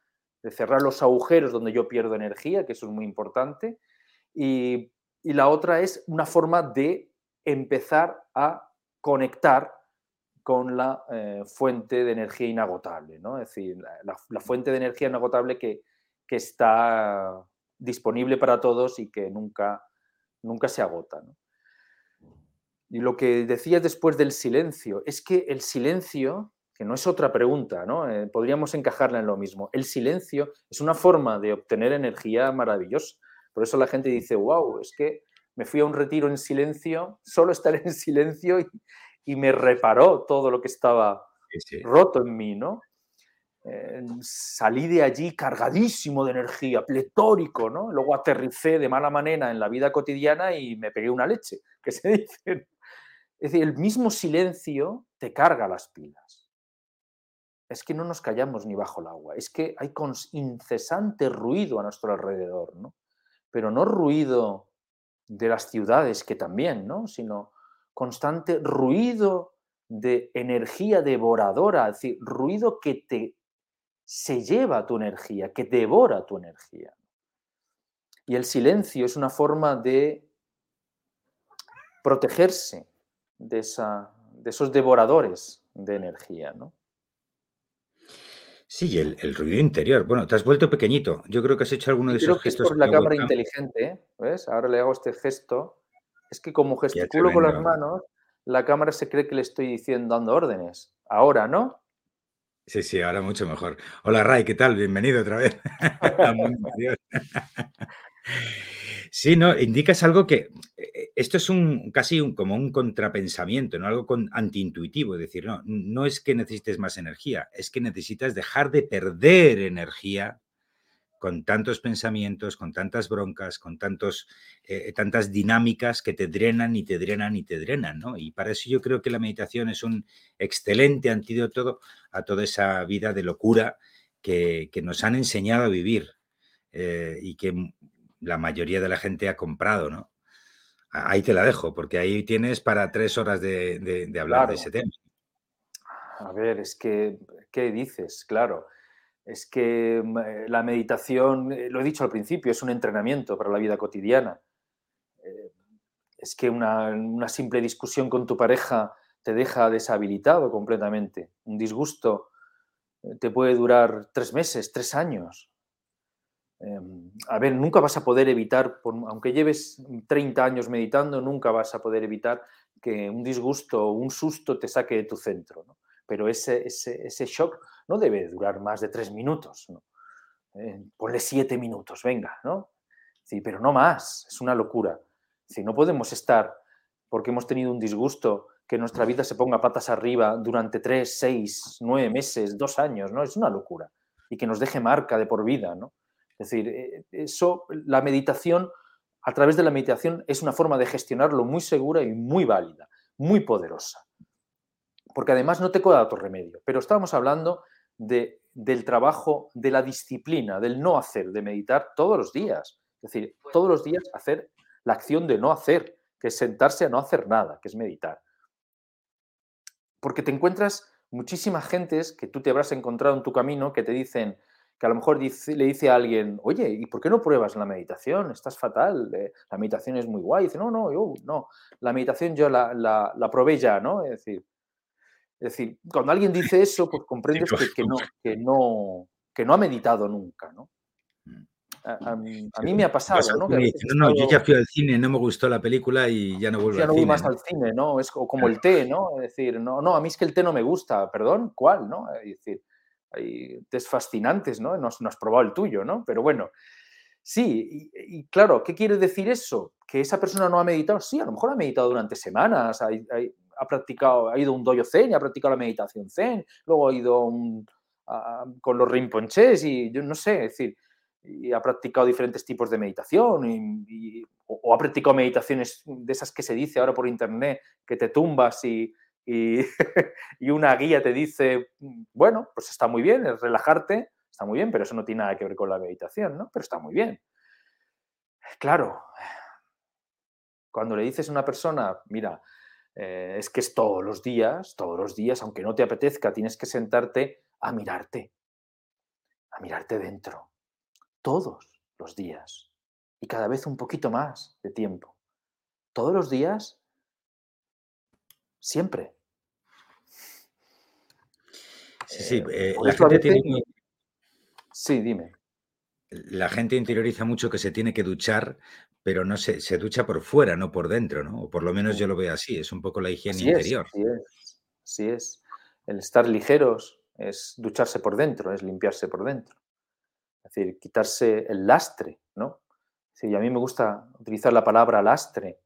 de cerrar los agujeros donde yo pierdo energía, que eso es muy importante. Y, y la otra es una forma de empezar a conectar con la eh, fuente de energía inagotable, ¿no? Es decir, la, fuente de energía inagotable que, está disponible para todos y que nunca, nunca se agota. Y lo que decías después del silencio, es que el silencio, que no es otra pregunta, ¿no? Eh, podríamos encajarla en lo mismo. El silencio es una forma de obtener energía maravillosa. Por eso la gente dice, wow, es que me fui a un retiro en silencio, solo estar en silencio y, me reparó todo lo que estaba roto en mí, ¿no? Eh, salí de allí cargadísimo de energía, pletórico, ¿no? Luego aterricé de mala manera en la vida cotidiana y me pegué una leche, que se dice. Es decir, el mismo silencio te carga las pilas. Es que no nos callamos ni bajo el agua, es que hay incesante ruido a nuestro alrededor, ¿no? Pero no ruido de las ciudades, que también, ¿no? Sino constante ruido de energía devoradora, es decir, ruido que te se lleva tu energía, que devora tu energía. Y el silencio es una forma de protegerse de, de esos devoradores de energía, ¿no? Sí, el, el, ruido interior. Bueno, te has vuelto pequeñito. Yo creo que has hecho alguno de esos gestos. Es por la cámara inteligente, ¿eh? ¿ves? Ahora le hago este gesto. Es que como gesticulo con las manos, la cámara se cree que le estoy diciendo, dando órdenes. Ahora, ¿no? Sí, sí, ahora mucho mejor. Hola Ray, ¿qué tal? Bienvenido otra vez. Sí, no, indicas algo que eh, esto es un casi un, como un contrapensamiento, ¿no? Algo con, antiintuitivo, es decir, no, no es que necesites más energía, es que necesitas dejar de perder energía con tantos pensamientos, con tantas broncas, con tantos, eh, tantas dinámicas que te drenan y te drenan y te drenan, ¿no? Y para eso yo creo que la meditación es un excelente antídoto a toda esa vida de locura que, nos han enseñado a vivir eh, y que la mayoría de la gente ha comprado, ¿no? Ahí te la dejo, porque ahí tienes para tres horas de, hablar de ese tema. A ver, es que, ¿qué dices? Claro, es que mm, eh, la meditación, eh, lo he dicho al principio, es un entrenamiento para la vida cotidiana. Eh, es que una, una simple discusión con tu pareja te deja deshabilitado completamente. Un disgusto te puede durar tres meses, tres años. Em, a ver, nunca vas a poder evitar, aunque lleves 30 años meditando, nunca vas a poder evitar que un disgusto o un susto te saque de tu centro. Pero ese, shock no debe durar más de tres minutos. ¿no? Eh, ponle siete minutos, venga, ¿no? Sí, pero no más, es una locura. Si no podemos estar, porque hemos tenido un disgusto, que nuestra vida se ponga patas arriba durante tres, seis, nueve meses, dos años, ¿no? Es una locura. Y que nos deje marca de por vida, ¿no? Es decir, eh, eso, la meditación, a través de la meditación, es una forma de gestionarlo muy segura y muy válida, muy poderosa. Porque además no te queda otro remedio. Pero estábamos hablando de, del trabajo, de la disciplina, del no hacer, de meditar todos los días. Es decir, todos los días hacer la acción de no hacer, que es sentarse a no hacer nada, que es meditar. Porque te encuentras muchísimas gentes que tú te habrás encontrado en tu camino que te dicen, que a lo mejor le dice a alguien, oye, ¿y por qué no pruebas la meditación? Estás fatal, eh, la meditación es muy guay. dice, no, no, yo, no, la meditación yo la, la, probé ya, ¿no? Es decir, es decir, cuando alguien dice eso, pues comprendes que, no, que, no, que no ha meditado nunca, ¿no? Mm. A, mí me ha pasado, ¿no? no, yo ya fui al cine, no me gustó la película y ya no vuelvo ya no voy más al cine, ¿no? Es como el té, ¿no? Es decir, no, no, a mí es que el té no me gusta, perdón, ¿cuál, no? Es decir, hay tés fascinantes, ¿no? No, no has probado el tuyo, ¿no? Pero bueno, sí, y, claro, ¿qué quiere decir eso? Que esa persona no ha meditado, sí, a lo mejor ha meditado durante semanas, ha practicado, ha ido a un dojo zen ha practicado la meditación zen, luego ha ido con los rinponches y yo no sé, es decir, ha practicado diferentes tipos de meditación y, o, ha practicado meditaciones de esas que se dice ahora por internet, que te tumbas y, y, una guía te dice, bueno, pues está muy bien, es relajarte, está muy bien, pero eso no tiene nada que ver con la meditación, ¿no? Pero está muy bien. Claro, cuando le dices a una persona, mira, eh, es que es todos los días, todos los días, aunque no te apetezca, tienes que sentarte a mirarte, a mirarte dentro todos los días y cada vez un poquito más de tiempo. Todos los días, siempre. Sí, sí, eh, la gente Sí, dime. La gente interioriza mucho que se tiene que duchar, pero no se, se ducha por fuera, no por dentro, ¿no? O por lo menos yo lo veo así, es un poco la higiene interior. sí es, así es. El estar ligeros es ducharse por dentro, es limpiarse por dentro. Es decir, quitarse el lastre, ¿no? y a mí me gusta utilizar la palabra lastre,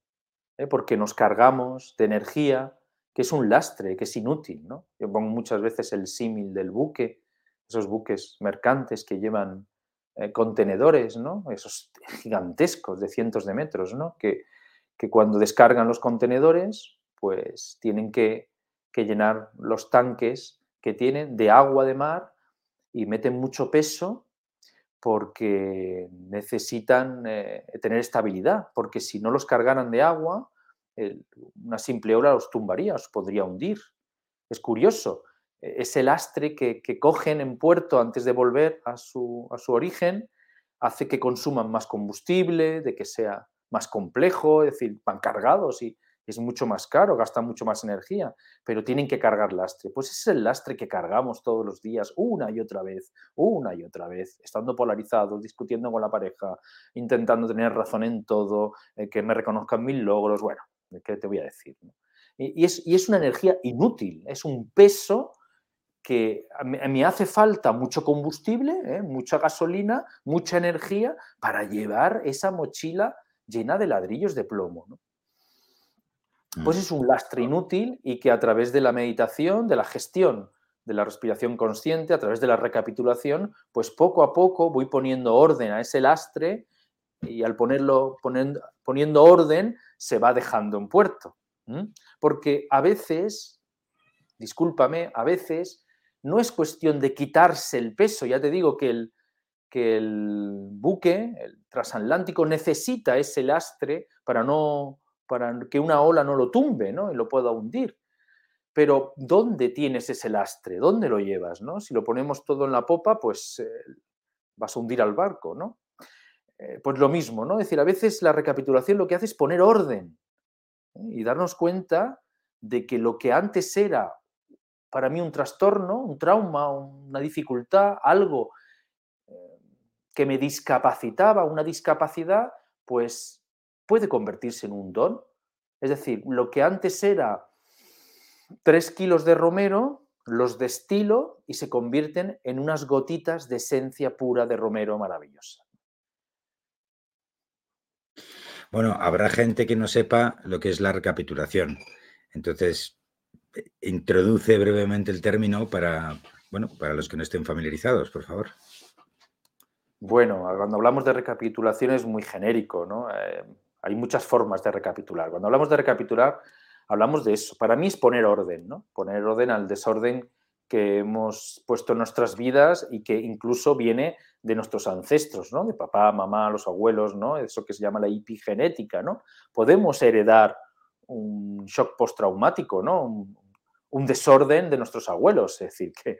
¿eh? porque nos cargamos de energía que es un lastre, que es inútil, ¿no? Yo pongo muchas veces el símil del buque, esos buques mercantes que llevan eh, contenedores, ¿no? Esos gigantescos de cientos de metros, ¿no? Que, que cuando descargan los contenedores, pues tienen que, que llenar los tanques que tienen de agua de mar y meten mucho peso porque necesitan eh, tener estabilidad, porque si no los cargaran de agua, una simple ola los tumbaría, os podría hundir. Es curioso, e, ese lastre que, que, cogen en puerto antes de volver a su, a su origen hace que consuman más combustible, de que sea más complejo, es decir, van cargados y, es mucho más caro, gasta mucho más energía, pero tienen que cargar lastre. Pues ese es el lastre que cargamos todos los días, una y otra vez, una y otra vez, estando polarizados, discutiendo con la pareja, intentando tener razón en todo, eh, que me reconozcan mis logros, bueno, ¿qué te voy a decir? Y, es, una energía inútil, es un peso que me hace falta mucho combustible, ¿eh? mucha gasolina, mucha energía para llevar esa mochila llena de ladrillos de plomo. ¿no? pues mm. es un lastre inútil y que a través de la meditación, de la gestión de la respiración consciente, a través de la recapitulación, pues poco a poco voy poniendo orden a ese lastre y al ponerlo, poniendo, orden se va dejando en puerto. Porque a veces, discúlpame, a veces no es cuestión de quitarse el peso, ya te digo que el, que el buque, el transatlántico, necesita ese lastre para no para que una ola no lo tumbe ¿no? y lo pueda hundir. Pero ¿dónde tienes ese lastre? ¿Dónde lo llevas? ¿no? Si lo ponemos todo en la popa, pues eh, vas a hundir al barco. ¿no? Eh, pues lo mismo, ¿no? Es decir, a veces la recapitulación lo que hace es poner orden ¿eh? y darnos cuenta de que lo que antes era para mí un trastorno, un trauma, una dificultad, algo que me discapacitaba, una discapacidad, pues puede convertirse en un don. Es decir, lo que antes era tres kilos de romero, los destilo y se convierten en unas gotitas de esencia pura de romero maravillosa. Bueno, habrá gente que no sepa lo que es la recapitulación. Entonces, introduce brevemente el término para, bueno, para los que no estén familiarizados, por favor. Bueno, cuando hablamos de recapitulación es muy genérico, ¿no? Eh, hay muchas formas de recapitular. Cuando hablamos de recapitular, hablamos de eso. Para mí es poner orden, ¿no? Poner orden al desorden que hemos puesto en nuestras vidas y que incluso viene de nuestros ancestros, ¿no? De papá, mamá, los abuelos, ¿no? Eso que se llama la epigenética, ¿no? Podemos heredar un shock postraumático, ¿no? Un, desorden de nuestros abuelos, es decir, que...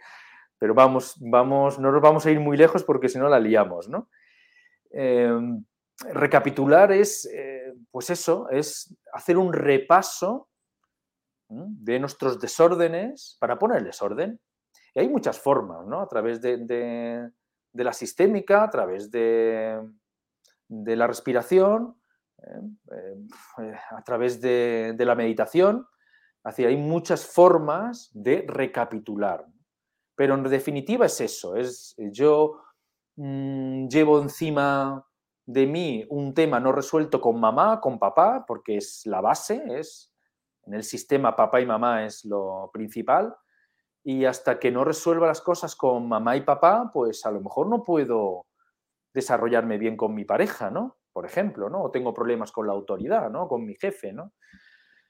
Pero vamos, vamos, no nos vamos a ir muy lejos porque si no la liamos, ¿no? Em, recapitular es, eh, pues eso, es hacer un repaso de nuestros desórdenes para ponerles orden. Y hay muchas formas, ¿no? A través de, la sistémica, a través de, la respiración, ¿eh? Eh, a través de, la meditación. Así, hay muchas formas de recapitular. Pero en definitiva es eso, es yo mm, llevo encima de mí un tema no resuelto con mamá, con papá, porque es la base, es en el sistema papá y mamá es lo principal, y hasta que no resuelva las cosas con mamá y papá, pues a lo mejor no puedo desarrollarme bien con mi pareja, ¿no? Por ejemplo, ¿no? O tengo problemas con la autoridad, ¿no? Con mi jefe, ¿no?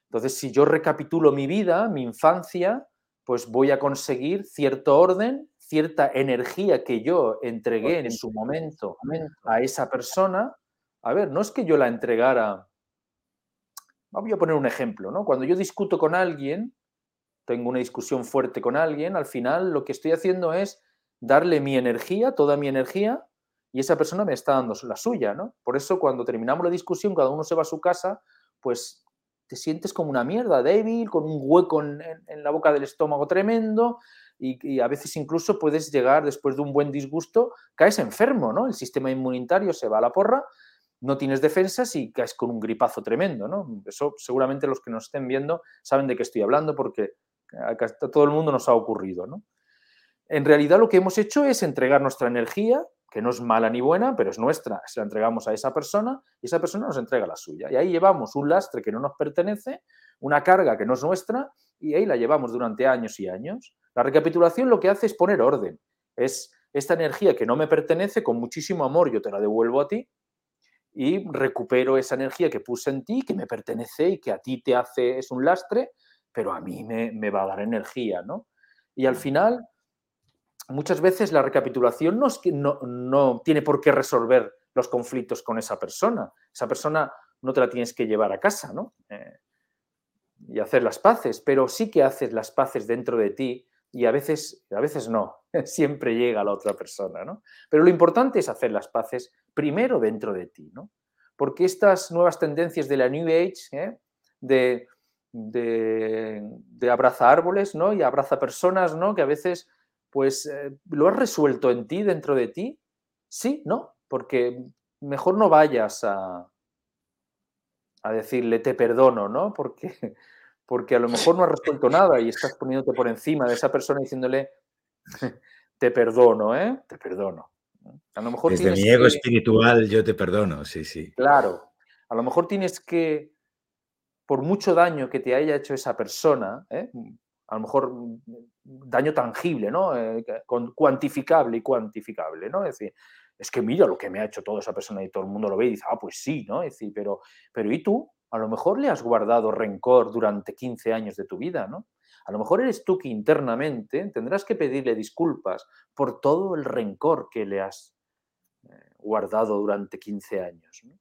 Entonces, si yo recapitulo mi vida, mi infancia, pues voy a conseguir cierto orden, cierta energía que yo entregué en su momento a esa persona. A ver, no es que yo la entregara. Voy a poner un ejemplo, ¿no? Cuando yo discuto con alguien, tengo una discusión fuerte con alguien, al final lo que estoy haciendo es darle mi energía, toda mi energía, y esa persona me está dando la suya, ¿no? Por eso cuando terminamos la discusión, cada uno se va a su casa, pues te sientes como una mierda, débil, con un hueco en, la boca del estómago tremendo y, a veces incluso puedes llegar, después de un buen disgusto, caes enfermo, ¿no? El sistema inmunitario se va a la porra, no tienes defensas y caes con un gripazo tremendo, ¿no? Eso seguramente los que nos estén viendo saben de qué estoy hablando porque a todo el mundo nos ha ocurrido, ¿no? En realidad lo que hemos hecho es entregar nuestra energía que no es mala ni buena, pero es nuestra, se la entregamos a esa persona y esa persona nos entrega la suya. Y ahí llevamos un lastre que no nos pertenece, una carga que no es nuestra y ahí la llevamos durante años y años. La recapitulación lo que hace es poner orden. Es esta energía que no me pertenece, con muchísimo amor yo te la devuelvo a ti y recupero esa energía que puse en ti, que me pertenece y que a ti te hace, es un lastre, pero a mí me, me va a dar energía, ¿no? Y al final muchas veces la recapitulación no, es que no, tiene por qué resolver los conflictos con esa persona. Esa persona no te la tienes que llevar a casa, ¿no? Eh, y hacer las paces, pero sí que haces las paces dentro de ti y a veces, a veces no, siempre llega la otra persona, ¿no? Pero lo importante es hacer las paces primero dentro de ti, ¿no? Porque estas nuevas tendencias de la New Age, ¿eh? de, de, abraza árboles, ¿no? Y abraza personas, ¿no? Que a veces pues eh, ¿lo has resuelto en ti, dentro de ti? Sí, ¿no? Porque mejor no vayas a, a decirle te perdono, ¿no? Porque, porque a lo mejor no has resuelto nada y estás poniéndote por encima de esa persona diciéndole te perdono, ¿eh? Te perdono. A lo mejor Desde mi ego espiritual yo te perdono, sí, sí. Claro. A lo mejor tienes que, por mucho daño que te haya hecho esa persona, ¿eh? a lo mejor mm, daño tangible, ¿no? Eh, cuantificable y cuantificable, ¿no? Es decir, es que mira lo que me ha hecho toda esa persona y todo el mundo lo ve y dice, ah, pues sí, ¿no? Es decir, pero, pero ¿y tú? A lo mejor le has guardado rencor durante 15 años de tu vida, ¿no? A lo mejor eres tú que internamente tendrás que pedirle disculpas por todo el rencor que le has eh, guardado durante 15 años. ¿no?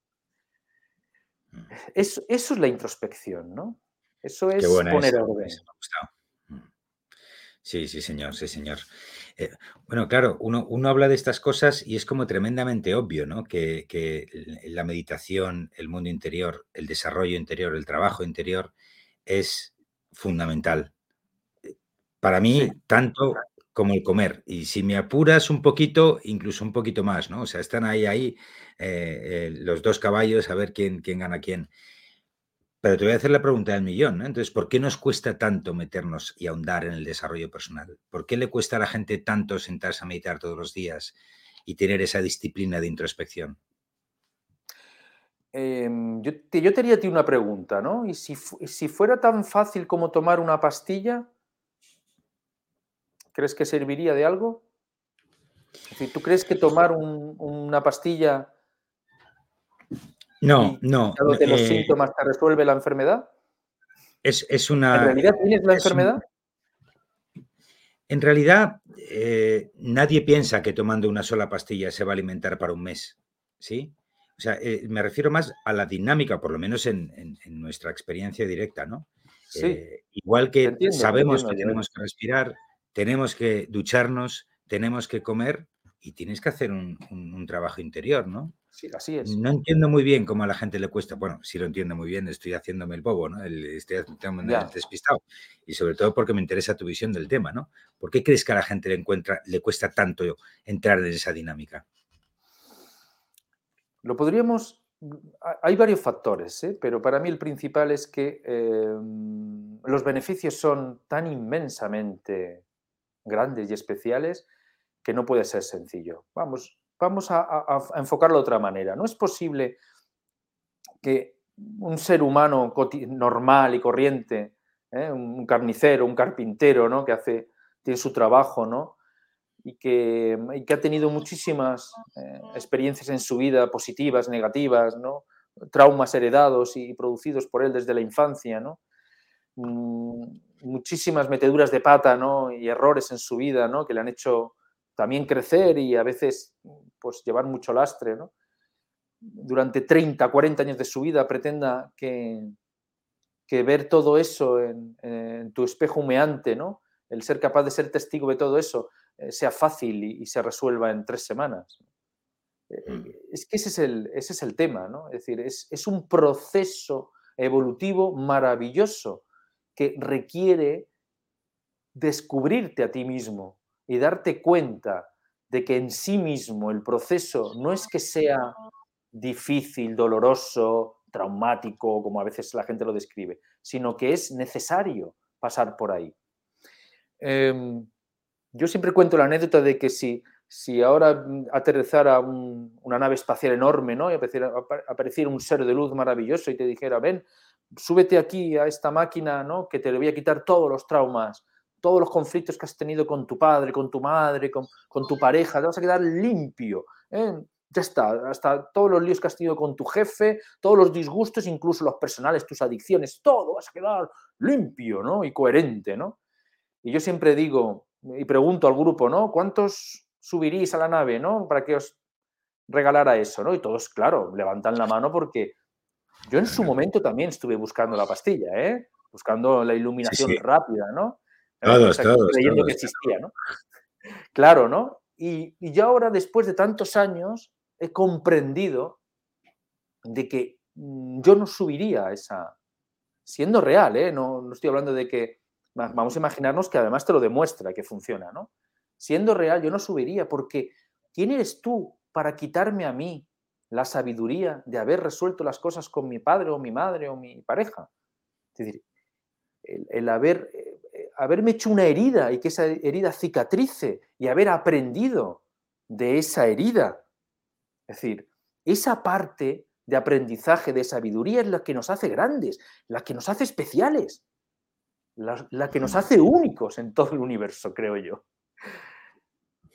Mm. Eso, eso, es la introspección, ¿no? Eso es poner orden. Sí, sí, señor, sí, señor. Eh, bueno, claro, uno, habla de estas cosas y es como tremendamente obvio, ¿no? Que, la meditación, el mundo interior, el desarrollo interior, el trabajo interior es fundamental. Para mí, tanto como el comer. Y si me apuras un poquito, incluso un poquito más, ¿no? O sea, están ahí, ahí eh, eh, los dos caballos a ver quién, quién gana quién. Pero te voy a hacer la pregunta del millón, ¿no? Entonces, ¿por qué nos cuesta tanto meternos y ahondar en el desarrollo personal? ¿Por qué le cuesta a la gente tanto sentarse a meditar todos los días y tener esa disciplina de introspección? Em, yo, te, haría a ti una pregunta, ¿no? ¿Y si, fuera tan fácil como tomar una pastilla, ¿crees que serviría de algo? Es ¿tú crees que tomar una pastilla no, no. de los eh, síntomas te resuelve la enfermedad? Es, una. ¿En realidad tienes la enfermedad? en realidad, eh, nadie piensa que tomando una sola pastilla se va a alimentar para un mes. ¿Sí? O sea, eh, me refiero más a la dinámica, por lo menos en, nuestra experiencia directa, ¿no? Sí. igual que sabemos que tenemos que respirar, tenemos que ducharnos, tenemos que comer, y tienes que hacer un, trabajo interior, ¿no? Sí, así es. No entiendo muy bien cómo a la gente le cuesta. Bueno, sí lo entiendo muy bien, estoy haciéndome el bobo, ¿no? estoy haciéndome el despistado. Y sobre todo porque me interesa tu visión del tema, ¿no? ¿Por qué crees que a la gente le, encuentra, le cuesta tanto entrar en esa dinámica? Lo podríamos. Hay varios factores, ¿eh? pero para mí el principal es que em, los beneficios son tan inmensamente grandes y especiales que no puede ser sencillo. Vamos, vamos a, enfocarlo de otra manera. No es posible que un ser humano normal y corriente, ¿eh? un carnicero, un carpintero, ¿no? que hace, tiene su trabajo, ¿no? y, que, que ha tenido muchísimas eh, experiencias en su vida positivas, negativas, ¿no? traumas heredados y producidos por él desde la infancia, ¿no? Mm, muchísimas meteduras de pata ¿no? y errores en su vida ¿no? que le han hecho también crecer y a veces pues, llevar mucho lastre, ¿no? durante 30, 40 años de su vida pretenda que, que ver todo eso en, tu espejo humeante, ¿no? el ser capaz de ser testigo de todo eso, eh, sea fácil y, se resuelva en tres semanas. Eh, mm. Es que ese es el, ese es el tema, ¿no? es decir, es, es un proceso evolutivo maravilloso que requiere descubrirte a ti mismo, y darte cuenta de que en sí mismo el proceso no es que sea difícil, doloroso, traumático, como a veces la gente lo describe, sino que es necesario pasar por ahí. Em, yo siempre cuento la anécdota de que si, si ahora aterrizara una nave espacial enorme ¿no? y apareciera, apareciera, un ser de luz maravilloso y te dijera, ven, súbete aquí a esta máquina ¿no? que te le voy a quitar todos los traumas, todos los conflictos que has tenido con tu padre, con tu madre, con, tu pareja, te vas a quedar limpio. ¿eh? Ya está, hasta todos los líos que has tenido con tu jefe, todos los disgustos, incluso los personales, tus adicciones, todo vas a quedar limpio ¿no? y coherente. ¿no? Y yo siempre digo y pregunto al grupo, ¿no? ¿Cuántos subiréis a la nave ¿no? para que os regalara eso? ¿no? Y todos, claro, levantan la mano porque yo en su momento también estuve buscando la pastilla, ¿eh? buscando la iluminación rápida, ¿no? Todos, todos. Creyendo que existía, ¿no? Claro, ¿no? Y, y yo ahora, después de tantos años, he comprendido de que mm, yo no subiría a esa, siendo real, ¿eh? no, no, estoy hablando de que, vamos a imaginarnos que además te lo demuestra que funciona, ¿no? Siendo real, yo no subiría porque ¿quién eres tú para quitarme a mí la sabiduría de haber resuelto las cosas con mi padre o mi madre o mi pareja? Es decir, el, el haber eh, haberme hecho una herida y que esa herida cicatrice y haber aprendido de esa herida. Es decir, esa parte de aprendizaje, de sabiduría es la que nos hace grandes, la que nos hace especiales, la, que nos hace únicos en todo el universo, creo yo.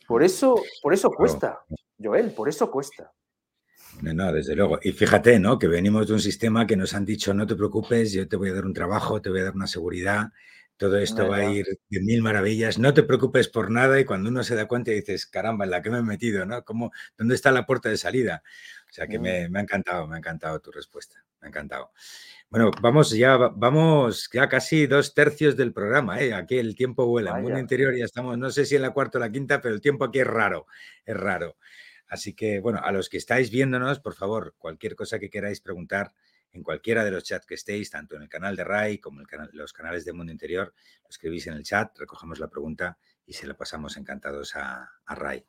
Por eso, por eso cuesta, Joel, por eso cuesta. No, no, desde luego. Y fíjate, ¿no? Que venimos de un sistema que nos han dicho, no te preocupes, yo te voy a dar un trabajo, te voy a dar una seguridad, todo esto va a ir de mil maravillas, no te preocupes por nada y cuando uno se da cuenta dices, caramba, ¿en la que me he metido? ¿no? ¿Cómo, ¿Dónde está la puerta de salida? O sea que me, ha encantado, me ha encantado tu respuesta, me ha encantado. Bueno, vamos ya, vamos ya casi dos tercios del programa, ¿eh? aquí el tiempo vuela, en mundo interior ya estamos, no sé si en la cuarta o la quinta, pero el tiempo aquí es raro, es raro. Así que, bueno, a los que estáis viéndonos, por favor, cualquier cosa que queráis preguntar, en cualquiera de los chats que estéis, tanto en el canal de RAI como en los canales de Mundo Interior, lo escribís en el chat, recogemos la pregunta y se la pasamos encantados a, RAI.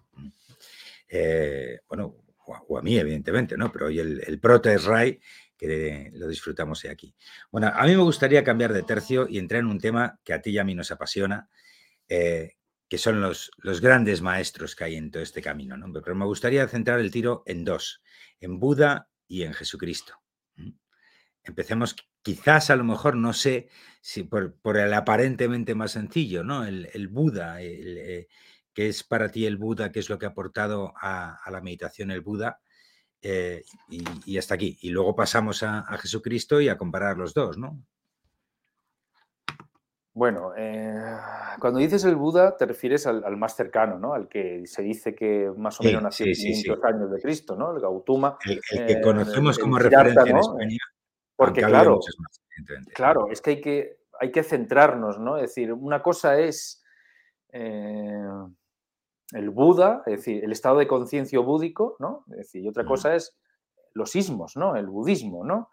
Eh, bueno, o a, mí, evidentemente, ¿no? Pero hoy el, el prota es RAI, que lo disfrutamos aquí. Bueno, a mí me gustaría cambiar de tercio y entrar en un tema que a ti y a mí nos apasiona, eh, que son los, los, grandes maestros que hay en todo este camino, ¿no? Pero me gustaría centrar el tiro en dos, en Buda y en Jesucristo empecemos quizás a lo mejor, no sé si por, el aparentemente más sencillo, ¿no? El, Buda, eh, ¿qué es para ti el Buda? ¿Qué es lo que ha aportado a, la meditación el Buda? Eh, y, hasta aquí. Y luego pasamos a, Jesucristo y a comparar los dos, ¿no? Bueno, eh, cuando dices el Buda te refieres al, más cercano, ¿no? Al que se dice que más o menos nació sí, años de Cristo, ¿no? El Gautama. El, que conocemos como referencia en España. Porque claro, claro, es que hay, que hay que centrarnos, ¿no? Es decir, una cosa es eh, el Buda, es decir, el estado de conciencia búdico, ¿no? Es decir, y otra cosa es los ismos, ¿no? El budismo, ¿no?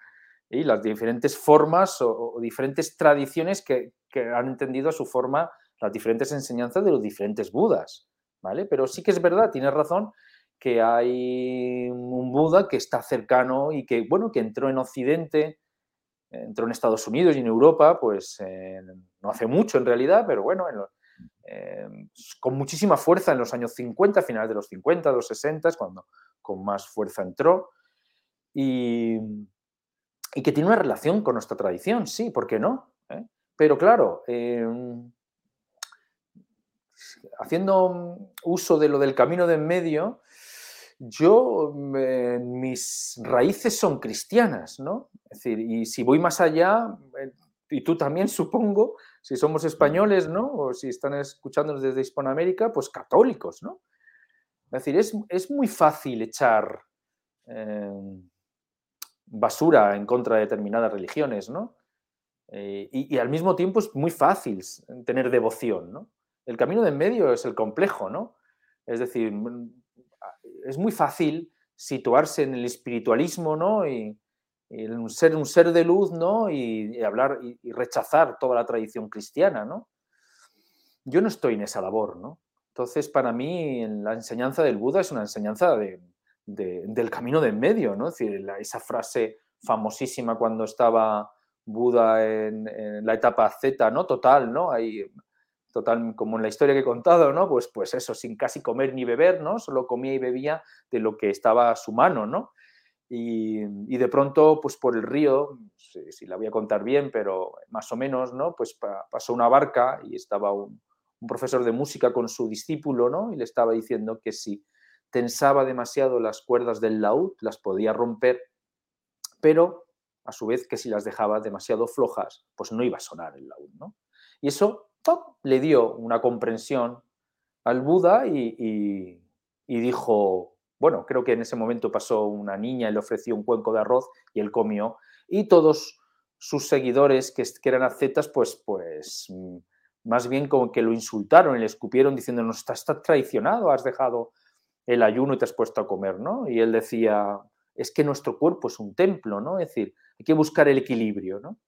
Y las diferentes formas o, diferentes tradiciones que, han entendido a su forma las diferentes enseñanzas de los diferentes Budas, ¿vale? Pero sí que es verdad, tienes razón, que hay un Buda que está cercano y que, bueno, que entró en Occidente, entró en Estados Unidos y en Europa, pues no hace mucho en realidad, pero bueno, en Em, con muchísima fuerza en los años 50, finales de los 50, los 60, cuando con más fuerza entró, y, que tiene una relación con nuestra tradición, sí, ¿por qué no? ¿Eh? Pero claro, haciendo uso de lo del camino de en medio, yo, mis raíces son cristianas, ¿no? Es decir, y si voy más allá, eh, y tú también supongo, si somos españoles, ¿no? O si están escuchándonos desde Hispanoamérica, pues católicos, ¿no? Es decir, es, muy fácil echar em, basura en contra de determinadas religiones, ¿no? Eh, y, al mismo tiempo es muy fácil tener devoción, ¿no? El camino de en medio es el complejo, ¿no? Es decir, es muy fácil situarse en el espiritualismo, ¿no? Y, ser, un ser de luz, ¿no? Y, hablar y, rechazar toda la tradición cristiana, ¿no? Yo no estoy en esa labor, ¿no? Entonces, para mí, la enseñanza del Buda es una enseñanza del camino de en medio, ¿no? Es decir, esa frase famosísima cuando estaba Buda en, la etapa Z, ¿no? Total, ¿no? Ahí, total, como en la historia que he contado, ¿no? Pues, pues eso, sin casi comer ni beber, ¿no? Solo comía y bebía de lo que estaba a su mano, ¿no? Y, de pronto, pues por el río, si, la voy a contar bien, pero más o menos, ¿no? Pues pasó una barca y estaba un, profesor de música con su discípulo, ¿no? Y le estaba diciendo que si tensaba demasiado las cuerdas del laúd, las podía romper, pero a su vez que si las dejaba demasiado flojas, pues no iba a sonar el laúd, ¿no? Y eso le dio una comprensión al Buda y dijo, bueno, creo que en ese momento pasó una niña y le ofreció un cuenco de arroz y él comió. Y todos sus seguidores que, eran acetas, pues, pues más bien como que lo insultaron y le escupieron diciendo, no, estás, traicionado, has dejado el ayuno y te has puesto a comer, ¿no? Y él decía, es que nuestro cuerpo es un templo, ¿no? Es decir, hay que buscar el equilibrio, ¿no?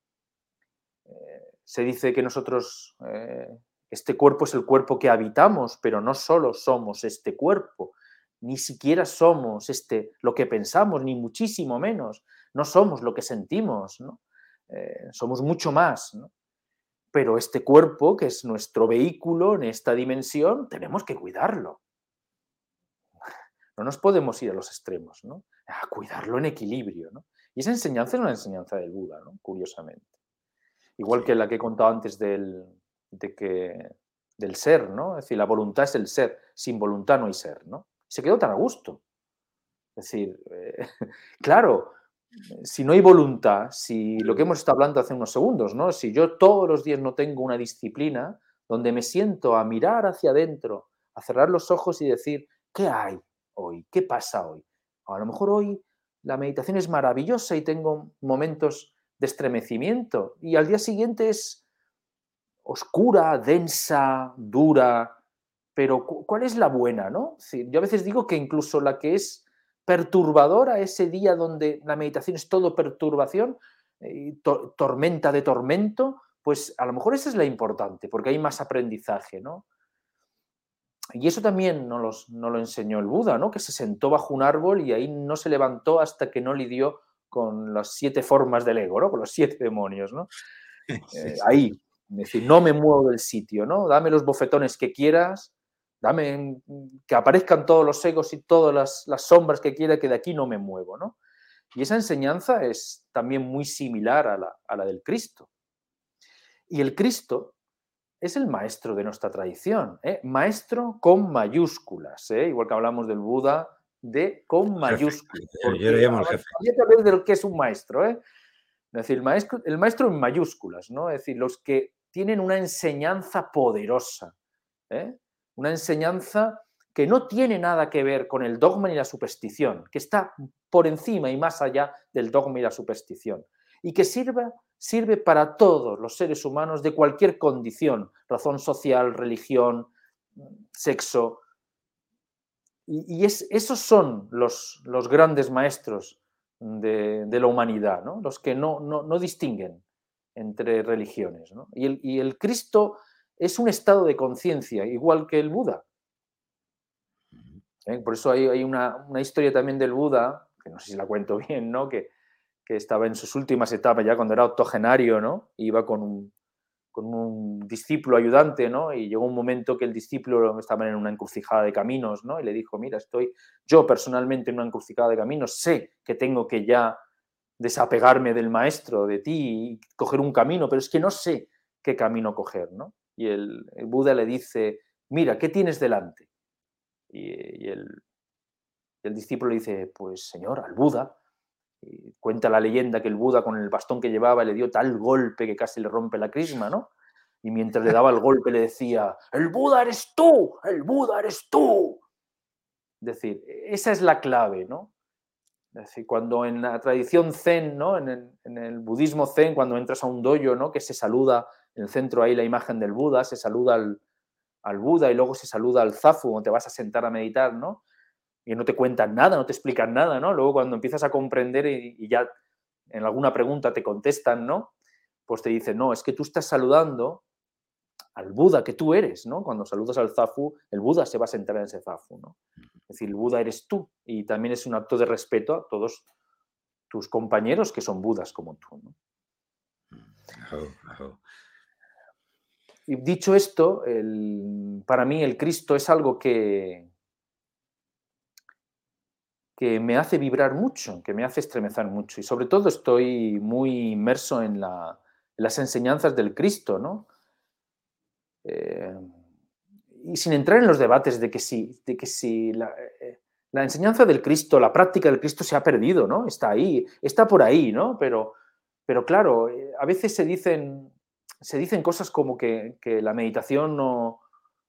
Eh, se dice que nosotros, eh, este cuerpo es el cuerpo que habitamos, pero no solo somos este cuerpo, ni siquiera somos este, lo que pensamos, ni muchísimo menos. No somos lo que sentimos, ¿no? Eh, somos mucho más. Pero este cuerpo, que es nuestro vehículo en esta dimensión, tenemos que cuidarlo. No nos podemos ir a los extremos, ¿no? A cuidarlo en equilibrio. ¿no? Y esa enseñanza es una enseñanza del Buda, ¿no? curiosamente. Igual que la que he contado antes del, de que, del ser, ¿no? Es decir, la voluntad es el ser, sin voluntad no hay ser, ¿no? se quedó tan a gusto. Es decir, eh, claro, si no hay voluntad, si lo que hemos estado hablando hace unos segundos, ¿no? Si yo todos los días no tengo una disciplina donde me siento a mirar hacia adentro, a cerrar los ojos y decir, ¿qué hay hoy? ¿Qué pasa hoy? A lo mejor hoy la meditación es maravillosa y tengo momentos de estremecimiento y al día siguiente es oscura, densa, dura, pero ¿cuál es la buena? ¿no? yo a veces digo que incluso la que es perturbadora, ese día donde la meditación es todo perturbación, eh, tormenta de tormento, pues a lo mejor esa es la importante, porque hay más aprendizaje, ¿no? Y eso también nos, lo enseñó el Buda, ¿no? Que se sentó bajo un árbol y ahí no se levantó hasta que no lidió con las siete formas del ego, ¿no? Con los siete demonios, ¿no? Eh, ahí, es decir, no me muevo del sitio, ¿no? Dame los bofetones que quieras, dame que aparezcan todos los egos y todas las, sombras que quiera, que de aquí no me muevo, ¿no? Y esa enseñanza es también muy similar a la, del Cristo. Y el Cristo es el maestro de nuestra tradición, ¿eh? maestro con mayúsculas, ¿eh? igual que hablamos del Buda, de con mayúsculas. Yo le llamo el jefe. de lo que es un maestro, ¿eh? Es decir, el maestro, el maestro en mayúsculas, ¿no? Es decir, los que tienen una enseñanza poderosa, ¿eh? una enseñanza que no tiene nada que ver con el dogma ni la superstición, que está por encima y más allá del dogma y la superstición, y que sirve, sirve para todos los seres humanos de cualquier condición, razón social, religión, sexo, y, es, esos son los, los grandes maestros de, la humanidad, ¿no? los que no, no, distinguen entre religiones. Y, el, y, el, Cristo es un estado de conciencia, igual que el Buda. ¿Eh? Por eso hay, hay una, una, historia también del Buda, que no sé si la cuento bien, ¿no? que, que estaba en sus últimas etapas, ya cuando era octogenario, ¿no? iba con un, con un discípulo ayudante, ¿no? Y llegó un momento que el discípulo estaba en una encrucijada de caminos, ¿no? Y le dijo, mira, estoy yo personalmente en una encrucijada de caminos, sé que tengo que ya desapegarme del maestro, de ti, y coger un camino, pero es que no sé qué camino coger, ¿no? Y el, Buda le dice, mira, ¿qué tienes delante? Y, el, el discípulo le dice, pues señor, al Buda. Y cuenta la leyenda que el Buda con el bastón que llevaba le dio tal golpe que casi le rompe la crisma, ¿no? Y mientras le daba el golpe le decía, el Buda eres tú, el Buda eres tú. Es decir, esa es la clave, ¿no? Es decir, cuando en la tradición zen, ¿no? En el, budismo zen, cuando entras a un dojo, ¿no? Que se saluda, en el centro hay la imagen del Buda, se saluda al, al Buda y luego se saluda al Zafu, donde te vas a sentar a meditar, ¿no? Y no te cuentan nada, no te explican nada, ¿no? Luego cuando empiezas a comprender y, ya en alguna pregunta te contestan, ¿no? Pues te dicen, no, es que tú estás saludando al Buda que tú eres, ¿no? Cuando saludas al Zafu, el Buda se va a sentar en ese Zafu, ¿no? Es decir, el Buda eres tú y también es un acto de respeto a todos tus compañeros que son Budas como tú, ¿no? Y dicho esto, para mí el Cristo es algo que, que me hace vibrar mucho, que me hace estremecer mucho. Y sobre todo estoy muy inmerso en, las enseñanzas del Cristo, ¿no? Eh, y sin entrar en los debates de que si, de que si eh, la, enseñanza del Cristo, la práctica del Cristo se ha perdido, ¿no? Está ahí, está por ahí, ¿no? Pero, pero claro, eh, a veces se dicen, se dicen cosas como que, que la meditación no,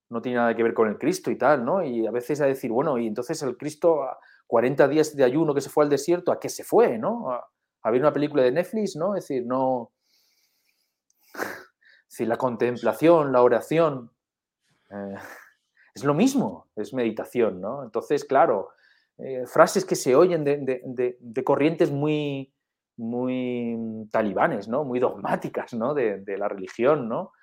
no tiene nada que ver con el Cristo y tal, ¿no? Y a veces a decir, bueno, y entonces el Cristo 40 días de ayuno que se fue al desierto, ¿a qué se fue, no? A, ver una película de Netflix, ¿no? Es decir, no... Es la contemplación, la oración, eh, es lo mismo, es meditación, ¿no? Entonces, claro, eh, frases que se oyen de, corrientes muy, muy talibanes, ¿no? Muy dogmáticas, ¿no? De, la religión, ¿no?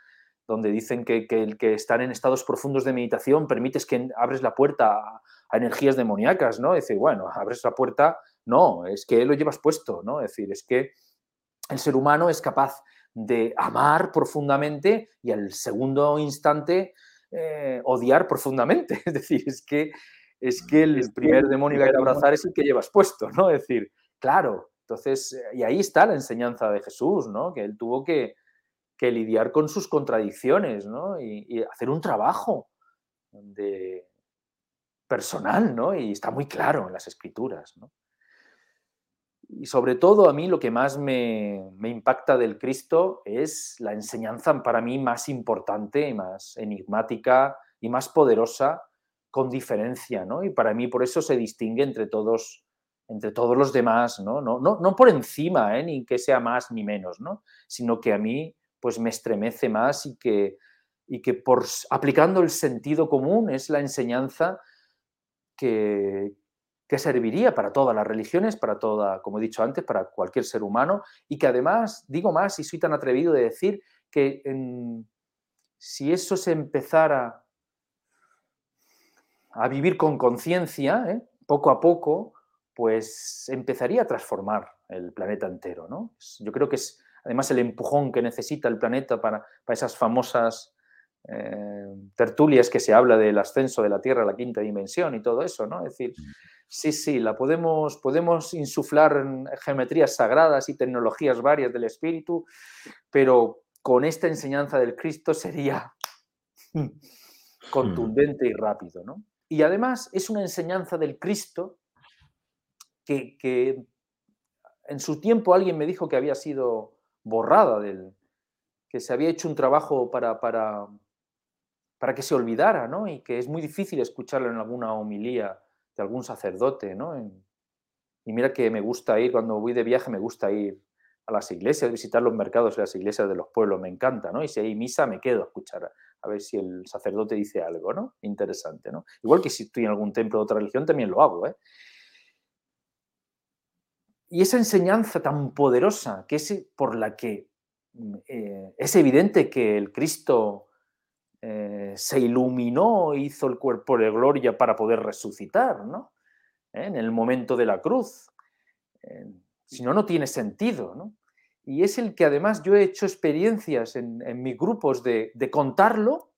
Donde dicen que, el que están en estados profundos de meditación permites que abres la puerta a, a energías demoníacas, ¿no? Es decir, bueno, abres la puerta, no, es que lo llevas puesto, ¿no? Es decir, es que el ser humano es capaz de amar profundamente y al segundo instante eh, odiar profundamente. Es decir, es que, es que el primer demonio que hay que abrazar es el que llevas puesto, ¿no? Es decir, claro, entonces, y ahí está la enseñanza de Jesús, ¿no? Que él tuvo que, lidiar con sus contradicciones, ¿no? y hacer un trabajo de, personal, ¿no? Y está muy claro en las escrituras, ¿no? Y sobre todo a mí lo que más me, impacta del Cristo es la enseñanza para mí más importante más enigmática y más poderosa con diferencia, ¿no? Y para mí por eso se distingue entre todos, entre todos los demás, ¿no? No, no, no por encima, ¿eh? ni que sea más ni menos, ¿no? Sino que a mí pues me estremece más y que, y que por aplicando el sentido común es la enseñanza que, serviría para todas las religiones, para toda, como he dicho antes, para cualquier ser humano, y que además, digo más, y soy tan atrevido de decir que si eso se empezara a vivir con conciencia, ¿eh? poco a poco, pues empezaría a transformar el planeta entero. ¿no? Yo creo que es además el empujón que necesita el planeta para, para esas famosas eh, tertulias que se habla del ascenso de la Tierra a la quinta dimensión y todo eso, ¿no? Es decir, sí, sí, la podemos, podemos insuflar geometrías sagradas y tecnologías varias del espíritu, pero con esta enseñanza del Cristo sería contundente y rápido, ¿no? Y además es una enseñanza del Cristo que, que en su tiempo alguien me dijo que había sido borrada del, que se había hecho un trabajo para, para, para que se olvidara, ¿no? Y que es muy difícil escucharlo en alguna homilía de algún sacerdote, ¿no? y mira que me gusta ir, cuando voy de viaje me gusta ir a las iglesias, visitar los mercados y las iglesias de los pueblos, me encanta, ¿no? Y si hay misa me quedo a escuchar a, ver si el sacerdote dice algo, ¿no? Interesante, ¿no? Igual que si estoy en algún templo de otra religión, también lo hago, ¿eh? Y esa enseñanza tan poderosa, que es por la que mm, eh, es evidente que el Cristo eh, se iluminó, hizo el cuerpo de gloria para poder resucitar, ¿no? En el momento de la cruz. si no, no tiene sentido, ¿no? Y es el que además yo he hecho experiencias en, mis grupos de, contarlo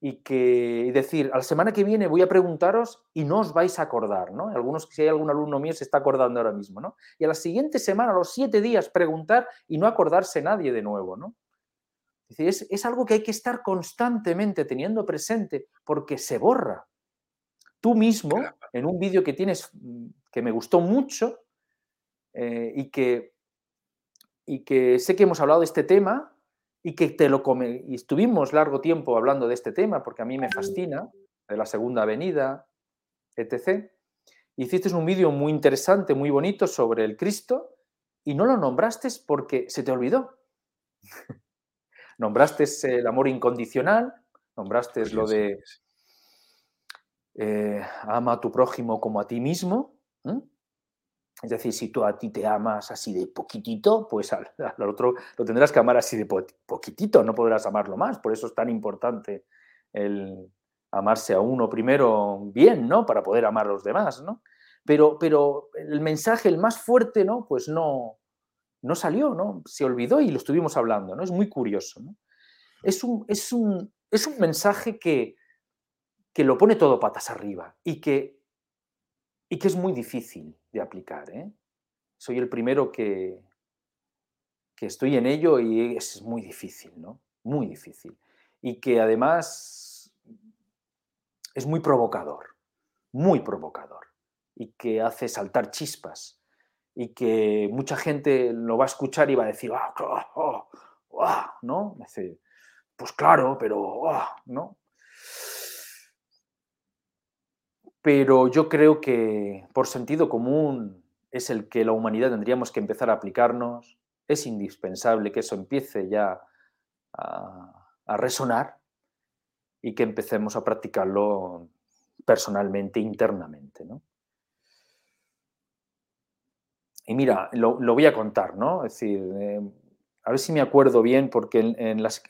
y que decir, a la semana que viene voy a preguntaros y no os vais a acordar, ¿no? Algunos, si hay algún alumno mío, se está acordando ahora mismo, ¿no? Y a la siguiente semana, a los siete días, preguntar y no acordarse nadie de nuevo, ¿no? Es, es algo que hay que estar constantemente teniendo presente porque se borra. Tú mismo, en un vídeo que tienes mm, que me gustó mucho eh, y que y que sé que hemos hablado de este tema y que te lo come, y estuvimos largo tiempo hablando de este tema porque a mí me fascina, de la Segunda Avenida, etc. Hiciste un vídeo muy interesante, muy bonito sobre el Cristo y no lo nombraste porque se te olvidó. Nombraste el amor incondicional, nombraste lo de eh, ama a tu prójimo como a ti mismo. Es decir, si tú a ti te amas así de poquitito, pues al, otro lo tendrás que amar así de poquitito, no podrás amarlo más. Por eso es tan importante el amarse a uno primero bien, ¿no? Para poder amar a los demás, ¿no? Pero, pero el mensaje, el más fuerte, ¿no? Pues no, no salió, ¿no? Se olvidó y lo estuvimos hablando, ¿no? Es muy curioso. Es un, es un, es un mensaje que, que lo pone todo patas arriba y que y que es muy difícil de aplicar. ¿eh? Soy el primero que, que estoy en ello y es muy difícil, ¿no? Muy difícil. Y que además es muy provocador, muy provocador, y que hace saltar chispas, y que mucha gente lo va a escuchar y va a decir, ah, oh, oh, ¿no? pues claro, pero, ah, ¿no? pero yo creo que por sentido común es el que la humanidad tendríamos que empezar a aplicarnos. Es indispensable que eso empiece ya a, resonar y que empecemos a practicarlo personalmente, internamente. Y mira, lo, voy a contar, ¿no? Es decir, eh, a ver si me acuerdo bien, porque en, las,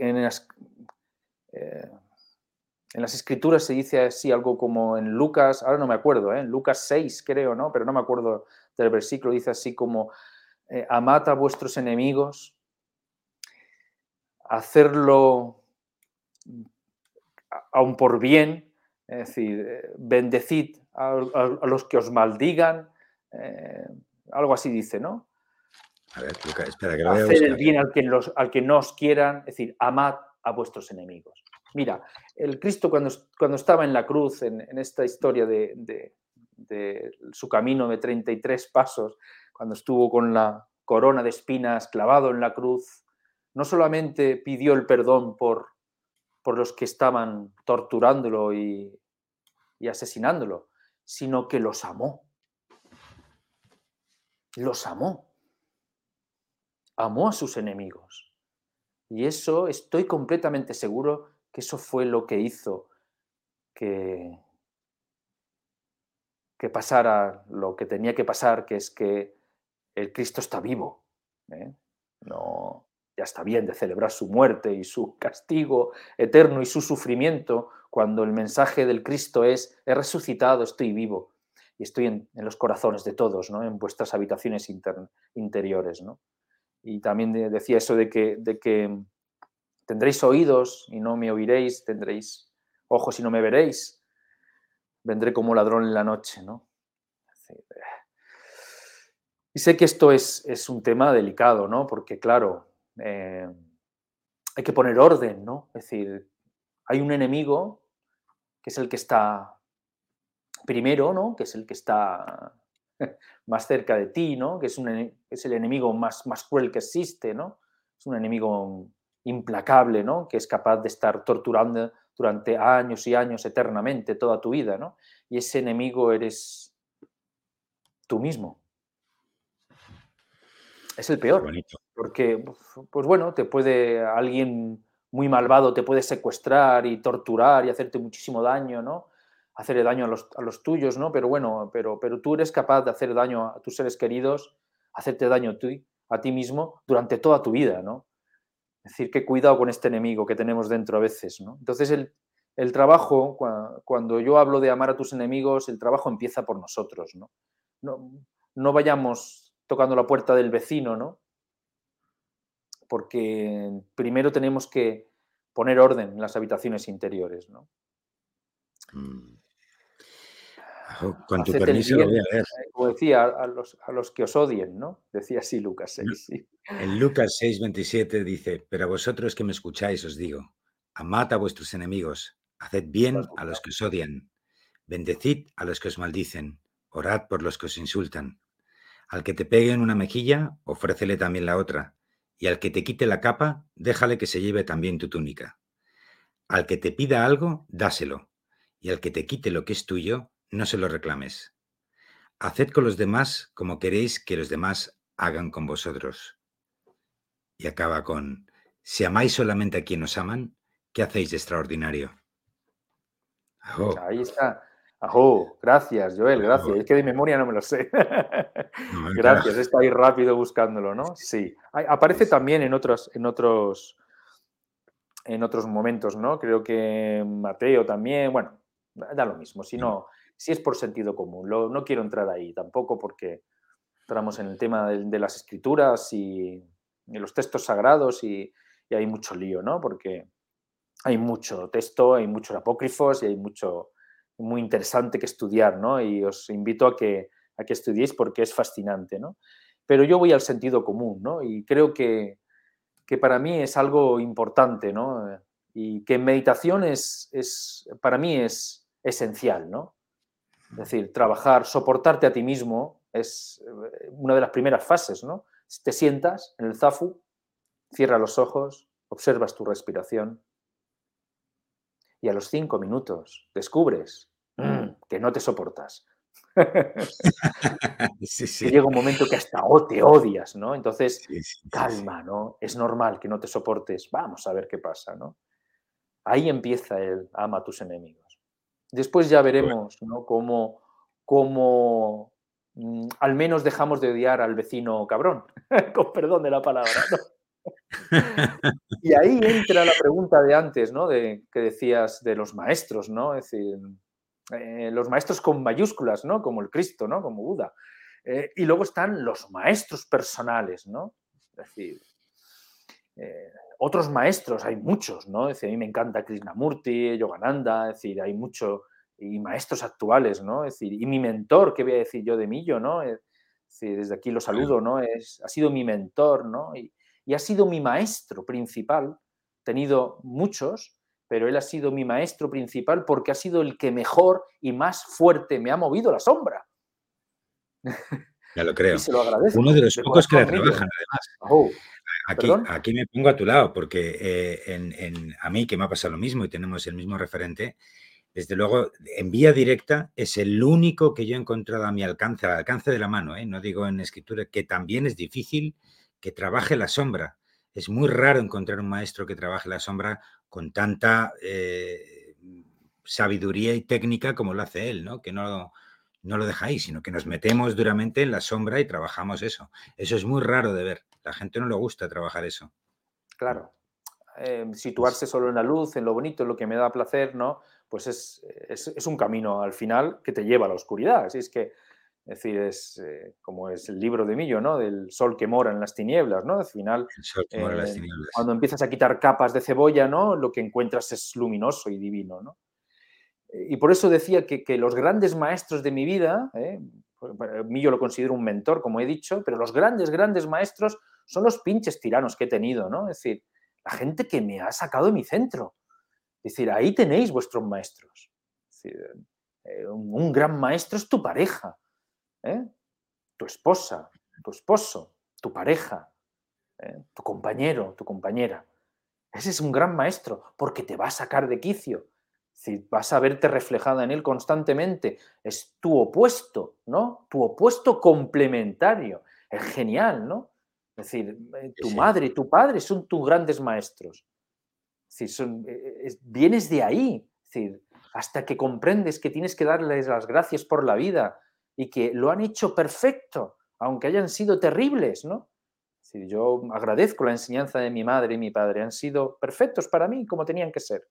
eh, en las escrituras se dice así algo como en Lucas, ahora no me acuerdo, ¿eh? en Lucas 6 creo, ¿no? Pero no me acuerdo del versículo, dice así como, eh, a vuestros enemigos, hacerlo aún por bien, es decir, eh, bendecid a, los que os maldigan, algo así dice, ¿no? A ver, espera, que lo Hacer el bien al que, los, al que no os quieran, es decir, amad a vuestros enemigos. Mira, el Cristo cuando, cuando estaba en la cruz, en, esta historia de, su camino de 33 pasos, cuando estuvo con la corona de espinas clavado en la cruz, no solamente pidió el perdón por, por los que estaban torturándolo y, y asesinándolo, sino que los amó. Los amó. Amó a sus enemigos. Y eso estoy completamente seguro que eso fue lo que hizo que, que pasara lo que tenía que pasar, que es que el Cristo está vivo. ¿eh? No, ya está bien de celebrar su muerte y su castigo eterno y su sufrimiento, cuando el mensaje del Cristo es, he resucitado, estoy vivo y estoy en, los corazones de todos, ¿no? en vuestras habitaciones interiores. ¿no? Y también decía eso de que, de que Tendréis oídos y no me oiréis, tendréis ojos y no me veréis. Vendré como ladrón en la noche, ¿no? Y sé que esto es, es un tema delicado, ¿no? Porque, claro, eh, hay que poner orden, ¿no? Es decir, hay un enemigo que es el que está primero, ¿no? Que es el que está más cerca de ti, ¿no? Que es, un, es el enemigo más, más cruel que existe, ¿no? Es un enemigo implacable, ¿no? Que es capaz de estar torturando durante años y años eternamente toda tu vida, ¿no? Y ese enemigo eres tú mismo. Es el peor. Porque, pues bueno, te puede alguien muy malvado te puede secuestrar y torturar y hacerte muchísimo daño, ¿no? Hacerle daño a los, a los tuyos, ¿no? Pero bueno, pero, pero tú eres capaz de hacer daño a tus seres queridos, hacerte daño a ti, mismo durante toda tu vida, ¿no? Es decir, que cuidado con este enemigo que tenemos dentro a veces, ¿no? Entonces el, el trabajo, cuando yo hablo de amar a tus enemigos, el trabajo empieza por nosotros, ¿no? No, no vayamos tocando la puerta del vecino, ¿no? Porque primero tenemos que poner orden en las habitaciones interiores, ¿no? Mm. Con tu permiso lo voy a leer. Eh, como decía, a los, a los, que os odien, ¿no? Decía así Lucas 6. Sí. En Lucas 6, 27 dice, pero a vosotros que me escucháis os digo, amad a vuestros enemigos, Haced bien a los que os odian, bendecid a los que os maldicen, orad por los que os insultan. Al que te pegue en una mejilla, ofrécele también la otra, y al que te quite la capa, déjale que se lleve también tu túnica. Al que te pida algo, dáselo, y al que te quite lo que es tuyo, no se lo reclames. Haced con los demás como queréis que los demás hagan con vosotros. Y acaba con, si amáis solamente a quien os aman, ¿qué hacéis de extraordinario? Ahí está. Ajo, gracias, Joel, gracias. Es que de memoria no me lo sé. gracias, está ahí rápido buscándolo, ¿no? Sí. Aparece también en otros, en otros, en otros momentos, ¿no? Creo que Mateo también, bueno, da lo mismo. Si no, si es por sentido común, no quiero entrar ahí tampoco porque entramos en el tema de, las escrituras y, los textos sagrados y, hay mucho lío, ¿no? Porque hay mucho texto, hay muchos apócrifos y hay mucho muy interesante que estudiar, ¿no? Y os invito a que, a que estudiéis porque es fascinante, ¿no? Pero yo voy al sentido común, ¿no? Y creo que, que para mí es algo importante, ¿no? Y que meditación es, es, para mí es esencial, ¿no? Es decir, trabajar, soportarte a ti mismo es eh, una de las primeras fases, ¿no? Te sientas en el zafu, cierra los ojos, observas tu respiración, y a los cinco minutos descubres mm, que no te soportas. sí, llega un momento que hasta te odias, ¿no? Entonces, calma, ¿no? Es normal que no te soportes. Vamos a ver qué pasa, ¿no? Ahí empieza el ama a tus enemigos. Después ya veremos, ¿no? Cómo, cómo mm, al menos dejamos de odiar al vecino cabrón, con perdón de la palabra, ¿no? y ahí entra la pregunta de antes, ¿no? De, que decías de los maestros, ¿no? Es decir, eh, los maestros con mayúsculas, ¿no? Como el Cristo, ¿no? Como Buda. Eh, y luego están los maestros personales, ¿no? Es decir, eh, otros maestros, hay muchos, ¿no? Es decir, a mí me encanta Krishnamurti, Yogananda, es decir, hay muchos, y maestros actuales, ¿no? Es decir, y mi mentor, ¿qué voy a decir yo de Millo, ¿no? Es decir, desde aquí lo saludo, ¿no? Es, ha sido mi mentor, ¿no? Y, y ha sido mi maestro principal. He tenido muchos, pero él ha sido mi maestro principal porque ha sido el que mejor y más fuerte me ha movido la sombra. Ya lo creo. Uno de los pocos que la trabajan, además. Oh, aquí, aquí, me pongo a tu lado, porque eh, en, a mí, que me ha pasado lo mismo y tenemos el mismo referente, desde luego, en vía directa es el único que yo he encontrado a mi alcance, al alcance de la mano, ¿eh? no digo en escritura, que también es difícil que trabaje la sombra. Es muy raro encontrar un maestro que trabaje la sombra con tanta eh, sabiduría y técnica como lo hace él, ¿no? Que no, no lo ahí, sino que nos metemos duramente en la sombra y trabajamos eso. Eso es muy raro de ver. La gente no le gusta trabajar eso. Claro. Em, situarse solo en la luz, en lo bonito, en lo que me da placer, ¿no? Pues es, es, un camino al final que te lleva a la oscuridad. Así es que es decir, es eh, como es el libro de Millo, ¿no? Del sol que mora en las tinieblas, ¿no? Al final, eh, cuando empiezas a quitar capas de cebolla, ¿no? Lo que encuentras es luminoso y divino, ¿no? Eh, y por eso decía que, los grandes maestros de mi vida, pues, Millo lo considero un mentor, como he dicho, pero los grandes, grandes maestros son los pinches tiranos que he tenido, ¿no? Es decir, la gente que me ha sacado de mi centro. Es decir, ahí tenéis vuestros maestros. un gran maestro es tu pareja ¿eh? tu esposa, tu esposo, tu pareja, ¿eh? tu compañero, tu compañera. Ese es un gran maestro porque te va a sacar de quicio. Si vas a verte reflejada en él constantemente. Es tu opuesto, ¿no? Tu opuesto complementario. Es genial, ¿no? Es decir, eh, tu madre y tu padre son tus grandes maestros. vienes de ahí. hasta que comprendes que tienes que darles las gracias por la vida y que lo han hecho perfecto, aunque hayan sido terribles, ¿no? yo agradezco la enseñanza de mi madre y mi padre, han sido perfectos para mí como tenían que ser.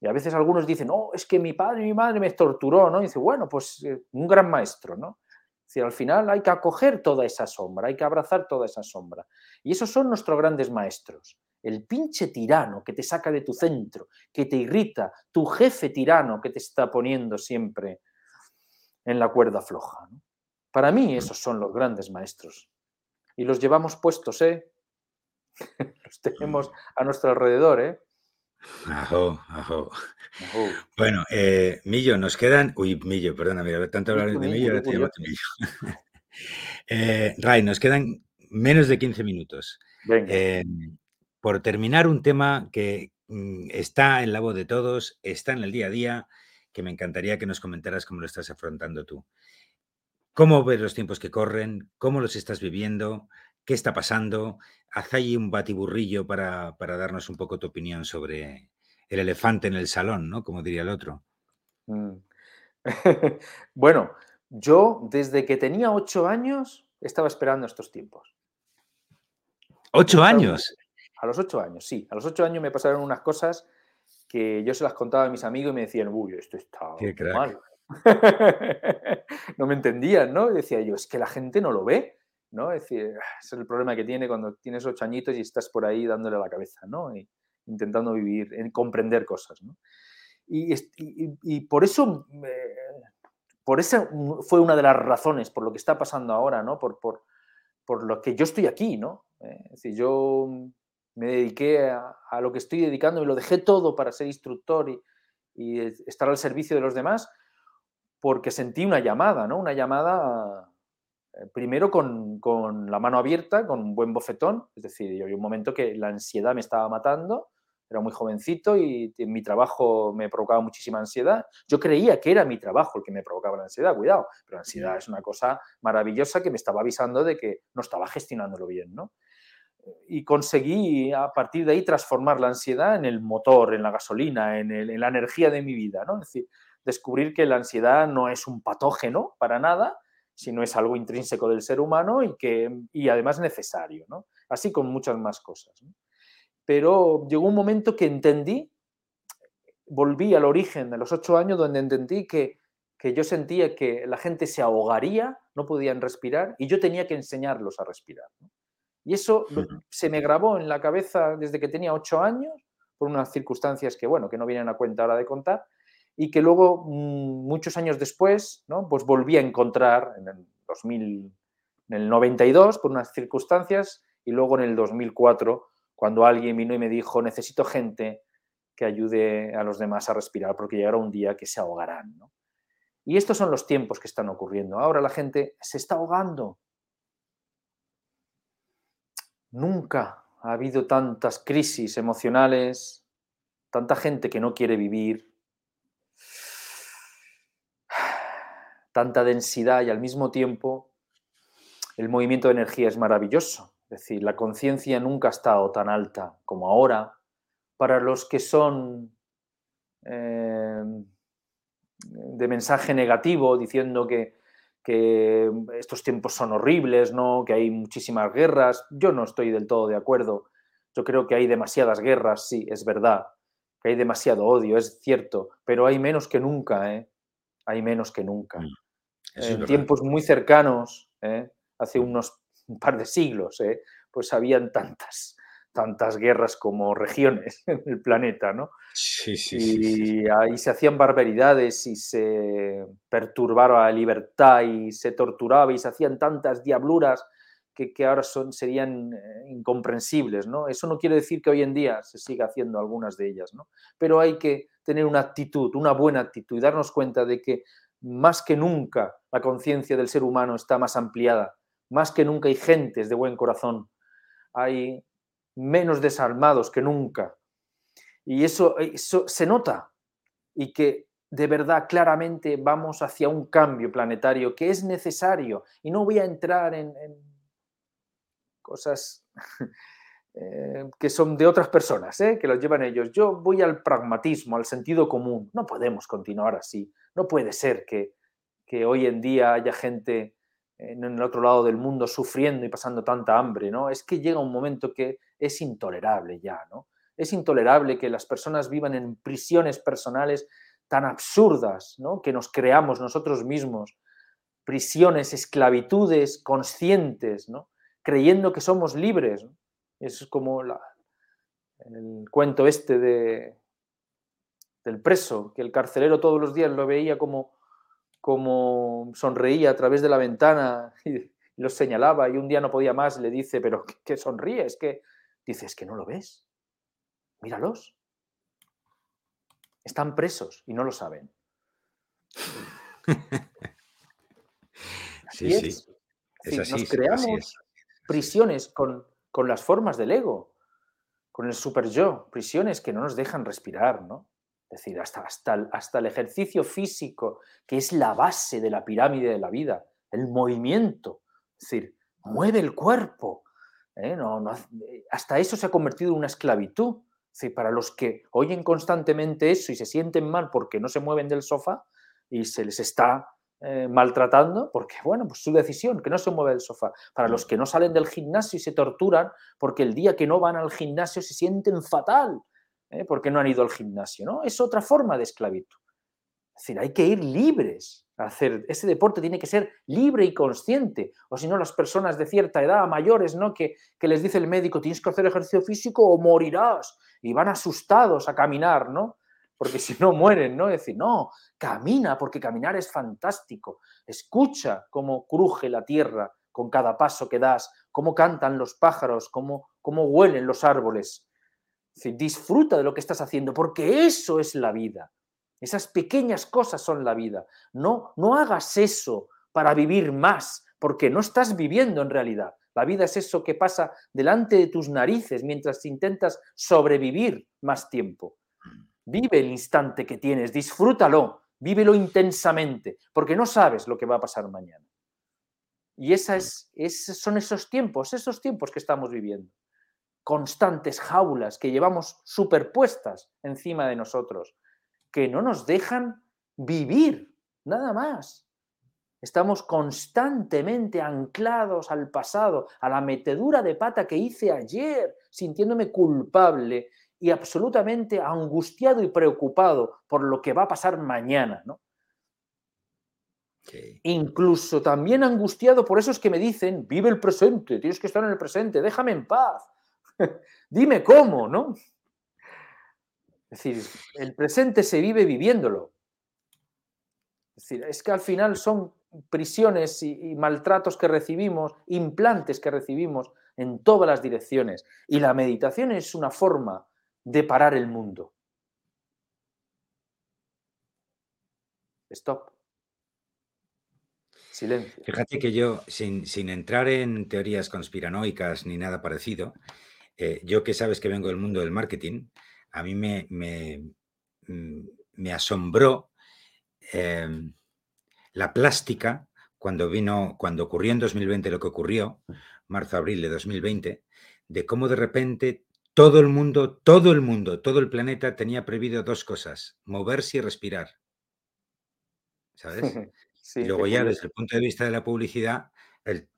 Y a veces algunos dicen, no, es que mi padre y mi madre me torturó, ¿no? Y dice, bueno, pues eh, un gran maestro, ¿no? Si al final hay que acoger toda esa sombra, hay que abrazar toda esa sombra. Y esos son nuestros grandes maestros. El pinche tirano que te saca de tu centro, que te irrita, tu jefe tirano que te está poniendo siempre en la cuerda floja. Para mí esos son los grandes maestros. Y los llevamos puestos, ¿eh? los tenemos a nuestro alrededor, ¿eh? Ajo, ajo. Bueno, eh, Millo, nos quedan. Uy, Millo, perdona, mira, tanto hablar de Millo, ahora te llamo Millo. eh, Ray, nos quedan menos de 15 minutos. Eh, por terminar, un tema que mm, está en la voz de todos, está en el día a día, que me encantaría que nos comentaras cómo lo estás afrontando tú. ¿Cómo ves los tiempos que corren? ¿Cómo los estás viviendo? ¿Qué está pasando? Haz ahí un batiburrillo para, para darnos un poco tu opinión sobre el elefante en el salón, ¿no? Como diría el otro. Mm. bueno, yo desde que tenía ocho años estaba esperando estos tiempos. ¿Ocho años? A los ocho años, sí. A los ocho años me pasaron unas cosas que yo se las contaba a mis amigos y me decían, uy, esto está mal. no me entendían, ¿no? Y decía yo, es que la gente no lo ve, ¿no? Es decir, ese es el problema que tiene cuando tienes ocho añitos y estás por ahí dándole a la cabeza, ¿no? Y intentando vivir, en comprender cosas, ¿no? Y, por eso, por eso fue una de las razones por lo que está pasando ahora, ¿no? Por, por, por lo que yo estoy aquí, ¿no? Eh, es decir, yo me dediqué a, a, lo que estoy dedicando y lo dejé todo para ser instructor y, y estar al servicio de los demás porque sentí una llamada, ¿no? Una llamada eh, primero con, con, la mano abierta, con un buen bofetón, es decir, yo había un momento que la ansiedad me estaba matando, era muy jovencito y mi trabajo me provocaba muchísima ansiedad. Yo creía que era mi trabajo el que me provocaba la ansiedad, cuidado, pero la ansiedad es una cosa maravillosa que me estaba avisando de que no estaba gestionándolo bien, ¿no? Y conseguí a partir de ahí transformar la ansiedad en el motor, en la gasolina, en, en la energía de mi vida, ¿no? Es decir, descubrir que la ansiedad no es un patógeno para nada, sino es algo intrínseco del ser humano y, que, y además necesario, ¿no? así con muchas más cosas. Pero llegó un momento que entendí, volví al origen de los ocho años, donde entendí que, que yo sentía que la gente se ahogaría, no podían respirar, y yo tenía que enseñarlos a respirar. Y eso se me grabó en la cabeza desde que tenía ocho años, por unas circunstancias que, bueno, que no vienen a cuenta ahora de contar, y que luego, mm, muchos años después, ¿no? pues volví a encontrar en el 2000, en el 92 por unas circunstancias y luego en el 2004 cuando alguien vino y me dijo necesito gente que ayude a los demás a respirar porque llegará un día que se ahogarán. Y estos son los tiempos que están ocurriendo. Ahora la gente se está ahogando. Nunca ha habido tantas crisis emocionales, tanta gente que no quiere vivir, tanta densidad y al mismo tiempo el movimiento de energía es maravilloso. Es decir, la conciencia nunca ha estado tan alta como ahora. Para los que son eh, de mensaje negativo, diciendo que, estos tiempos son horribles, ¿no? que hay muchísimas guerras, yo no estoy del todo de acuerdo. Yo creo que hay demasiadas guerras, sí, es verdad, que hay demasiado odio, es cierto, pero hay menos que nunca, ¿eh? hay menos que nunca. Mm, en tiempos muy cercanos, ¿eh? hace unos un par de siglos, ¿eh? pues habían tantas, tantas guerras como regiones en el planeta, ¿no? Sí, sí, y ahí se hacían barbaridades y se perturbaba la libertad y se torturaba y se hacían tantas diabluras que, que ahora son, serían eh, incomprensibles, ¿no? Eso no quiere decir que hoy en día se siga haciendo algunas de ellas, ¿no? Pero hay que tener una actitud, una buena actitud y darnos cuenta de que más que nunca la conciencia del ser humano está más ampliada, más que nunca hay gentes de buen corazón, hay menos desarmados que nunca. Y eso, se nota y que de verdad claramente vamos hacia un cambio planetario que es necesario. Y no voy a entrar en, cosas eh, que son de otras personas, ¿eh? que los llevan ellos. Yo voy al pragmatismo, al sentido común. No podemos continuar así. No puede ser que, que hoy en día haya gente en el otro lado del mundo sufriendo y pasando tanta hambre, ¿no? Es que llega un momento que es intolerable ya, ¿no? Es intolerable que las personas vivan en prisiones personales tan absurdas, ¿no? Que nos creamos nosotros mismos, prisiones, esclavitudes conscientes, ¿no? Creyendo que somos libres. Es como el cuento este de, del preso, que el carcelero todos los días lo veía como como sonreía a través de la ventana y los señalaba y un día no podía más, le dice, pero ¿qué, sonríes? que Dice, es que no lo ves. Míralos. Están presos y no lo saben. sí, sí. Es nos creamos prisiones con, con las formas del ego, con el super yo, prisiones que no nos dejan respirar, ¿no? Es decir, hasta, hasta, hasta el ejercicio físico, que es la base de la pirámide de la vida, el movimiento, es decir, mueve el cuerpo. ¿eh? No, hasta eso se ha convertido en una esclavitud. Es para los que oyen constantemente eso y se sienten mal porque no se mueven del sofá y se les está eh, maltratando, porque bueno, pues su decisión, que no se mueve del sofá. Para los que no salen del gimnasio y se torturan porque el día que no van al gimnasio se sienten fatal ¿eh? porque no han ido al gimnasio, ¿no? Es otra forma de esclavitud. Es decir, hay que ir libres a hacer, ese deporte tiene que ser libre y consciente, o si no las personas de cierta edad, mayores, ¿no? Que, que les dice el médico, tienes que hacer ejercicio físico o morirás, y van asustados a caminar, ¿no? Porque si no mueren, ¿no? Es decir, no, camina, porque caminar es fantástico. Escucha cómo cruje la tierra con cada paso que das, cómo cantan los pájaros, cómo, cómo huelen los árboles disfruta de lo que estás haciendo, porque eso es la vida. Esas pequeñas cosas son la vida. No, no hagas eso para vivir más, porque no estás viviendo en realidad. La vida es eso que pasa delante de tus narices mientras intentas sobrevivir más tiempo. Vive el instante que tienes, disfrútalo, vívelo intensamente, porque no sabes lo que va a pasar mañana. Y esa es, son esos tiempos, esos tiempos que estamos viviendo constantes jaulas que llevamos superpuestas encima de nosotros, que no nos dejan vivir, nada más. Estamos constantemente anclados al pasado, a la metedura de pata que hice ayer, sintiéndome culpable y absolutamente angustiado y preocupado por lo que va a pasar mañana, ¿no? Incluso también angustiado por esos que me dicen, vive el presente, tienes que estar en el presente, déjame en paz. Dime cómo, ¿no? Es decir, el presente se vive viviéndolo. Es decir, es que al final son prisiones y, maltratos que recibimos, implantes que recibimos en todas las direcciones. Y la meditación es una forma de parar el mundo. Stop. Silencio. Fíjate que yo, sin, sin entrar en teorías conspiranoicas ni nada parecido, eh, yo que sabes que vengo del mundo del marketing, a mí me, me, mm, asombró em, la plástica cuando vino, cuando ocurrió en 2020 lo que ocurrió, marzo-abril de 2020, de cómo de repente todo el mundo, todo el mundo, todo el planeta tenía prohibido dos cosas, moverse y respirar. ¿Sabes? y luego ya desde el punto de vista de la publicidad, el,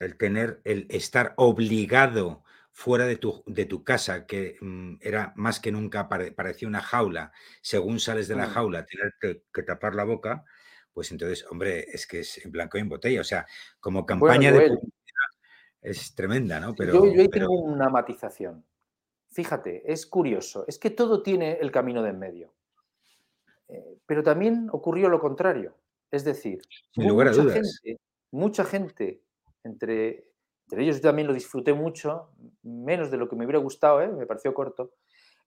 el tener, el estar obligado fuera de tu, de tu casa, que mm, era más que nunca parecía una jaula, según sales de la mm. jaula, tener que, tapar la boca, pues entonces, hombre, es que es en blanco y en botella. O sea, como campaña de es tremenda, ¿no? Pero, yo, ahí tengo una matización. Fíjate, es curioso, es que todo tiene el camino de en medio. Eh, pero también ocurrió lo contrario. Es decir, mucha, Gente, mucha gente entre entre ellos yo también lo disfruté mucho, menos de lo que me hubiera gustado, ¿eh? me pareció corto,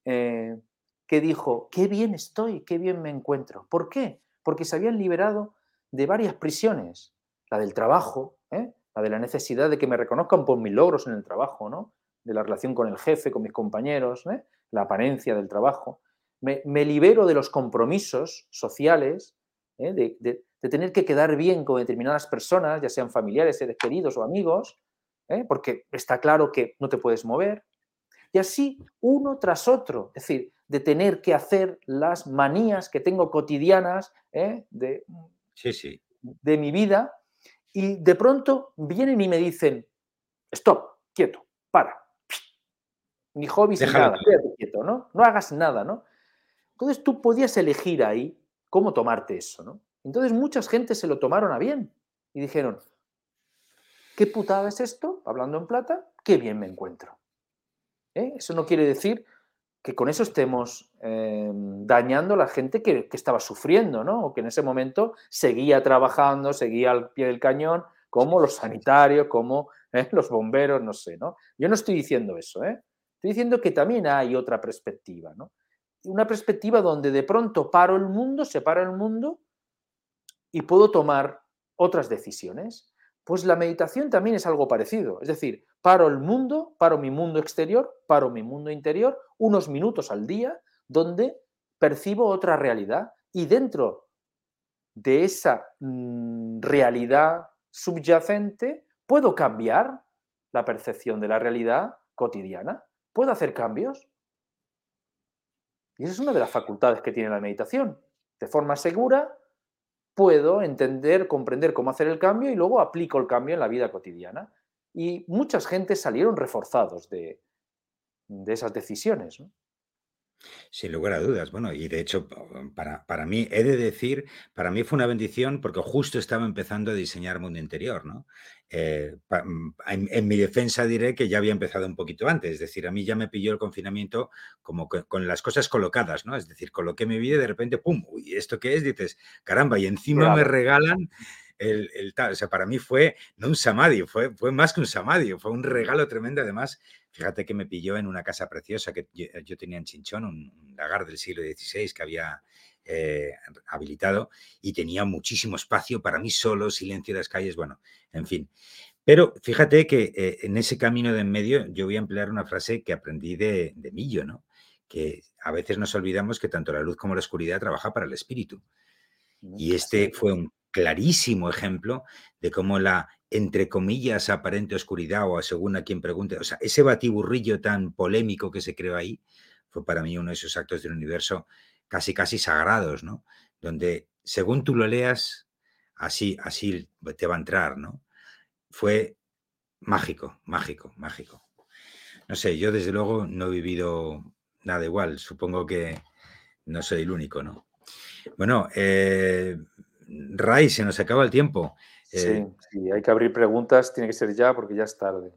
eh, que dijo, qué bien estoy, qué bien me encuentro. ¿Por qué? Porque se habían liberado de varias prisiones, la del trabajo, ¿eh? La de la necesidad de que me reconozcan por mis logros en el trabajo, ¿no? de la relación con el jefe, con mis compañeros, la apariencia del trabajo. Me, libero de los compromisos sociales, de, de, tener que quedar bien con determinadas personas, ya sean familiares, seres queridos o amigos, ¿eh? porque está claro que no te puedes mover. Y así uno tras otro, es decir, de tener que hacer las manías que tengo cotidianas ¿eh? de, sí, sí. de mi vida y de pronto vienen y me dicen, stop, quieto, para. Ni hobby ni nada, quédate quieto, ¿no? No hagas nada, ¿no? Entonces tú podías elegir ahí cómo tomarte eso, ¿no? Entonces mucha gente se lo tomaron a bien y dijeron, ¿qué putada es esto? Hablando en plata, qué bien me encuentro. ¿Eh? Eso no quiere decir que con eso estemos em, dañando a la gente que, estaba sufriendo, ¿no? O que en ese momento seguía trabajando, seguía al pie del cañón, como los sanitarios, como ¿eh? los bomberos, no sé, ¿no? Yo no estoy diciendo eso, ¿eh? Estoy diciendo que también hay otra perspectiva, ¿no? Una perspectiva donde de pronto paro el mundo, separo el mundo y puedo tomar otras decisiones. Pues la meditación también es algo parecido. Es decir, paro el mundo, paro mi mundo exterior, paro mi mundo interior, unos minutos al día, donde percibo otra realidad y dentro de esa mm, realidad subyacente puedo cambiar la percepción de la realidad cotidiana. Puedo hacer cambios. Y esa es una de las facultades que tiene la meditación. De forma segura, puedo entender, comprender cómo hacer el cambio y luego aplico el cambio en la vida cotidiana. Y muchas gentes salieron reforzados de, esas decisiones. Sin lugar a dudas. Bueno, y de hecho, para, para, mí, he de decir, para mí fue una bendición porque justo estaba empezando a diseñar mundo interior, ¿no? Eh, mm, en, mi defensa diré que ya había empezado un poquito antes, es decir, a mí ya me pilló el confinamiento como con las cosas colocadas, ¿no? Es decir, coloqué mi vida y de repente, ¡pum! ¿Y esto qué es? Dices, caramba, y encima me regalan el, tal. O sea, para mí fue no un samadhi, fue, fue más que un samadhi, fue un regalo tremendo. Además, fíjate que me pilló en una casa preciosa que yo, tenía en Chinchón, un, lagar del siglo XVI que había eh, habilitado y tenía muchísimo espacio para mí solo, silencio de las calles, bueno, en fin. Pero fíjate que eh, en ese camino de en medio yo voy a emplear una frase que aprendí de, de Millo, ¿no? Que a veces nos olvidamos que tanto la luz como la oscuridad trabaja para el espíritu. Y este fue un clarísimo ejemplo de cómo la, entre comillas, aparente oscuridad o según a quien pregunte, o sea, ese batiburrillo tan polémico que se creó ahí, fue para mí uno de esos actos del universo casi, casi sagrados, ¿no? Donde según tú lo leas, así, así te va a entrar, ¿no? Fue mágico, mágico, mágico. No sé, yo desde luego no he vivido nada igual, supongo que no soy el único, ¿no? Bueno, eh, Ray, se nos acaba el tiempo. Eh, sí, hay que abrir preguntas, tiene que ser ya porque ya es tarde.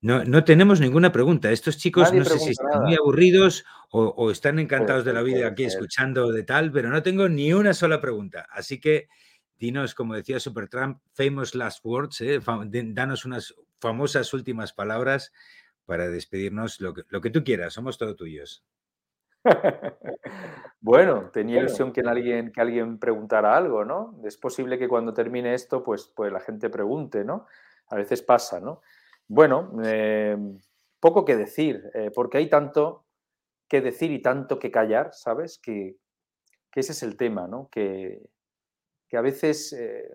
No, no tenemos ninguna pregunta. Estos chicos no sé si están muy aburridos o, están encantados de la vida aquí escuchando de tal, pero no tengo ni una sola pregunta. Así que dinos, como decía Supertramp, famous last words, ¿eh? danos unas famosas últimas palabras para despedirnos, lo que, lo que tú quieras, somos todos tuyos. Bueno, tenía ilusión que alguien, que alguien preguntara algo, ¿no? Es posible que cuando termine esto, pues, pues la gente pregunte, ¿no? A veces pasa, ¿no? Bueno, eh, poco que decir, eh, porque hay tanto que decir y tanto que callar, ¿sabes? Que, ese es el tema, ¿no? Que, a veces, eh,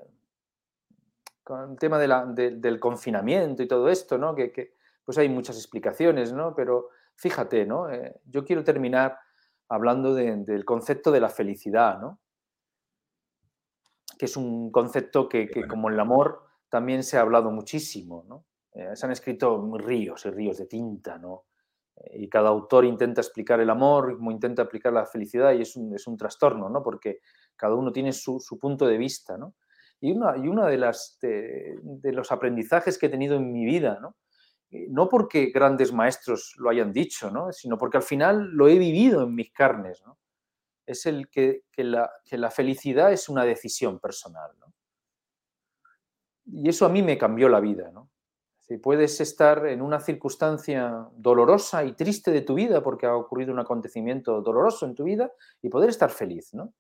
con el tema del confinamiento y todo esto, ¿no? Que, pues hay muchas explicaciones, ¿no? Pero fíjate, ¿no? yo quiero terminar hablando del concepto de la felicidad, ¿no? que es un concepto que, como el amor, también se ha hablado muchísimo. ¿no? Eh, se han escrito ríos y ríos de tinta, ¿no? Eh, y cada autor intenta explicar el amor, como intenta aplicar la felicidad, y es un, es un trastorno, ¿no? porque cada uno tiene su, su punto de vista. ¿no? Y uno y una de, las, de, de, los aprendizajes que he tenido en mi vida, ¿no? Eh, no porque grandes maestros lo hayan dicho, sino porque al final lo he vivido en mis carnes. Es el que, la, felicidad es una decisión personal. Y eso a mí me cambió la vida. Si puedes estar en una circunstancia dolorosa y triste de tu vida porque ha ocurrido un acontecimiento doloroso en tu vida y poder estar feliz, ¿no?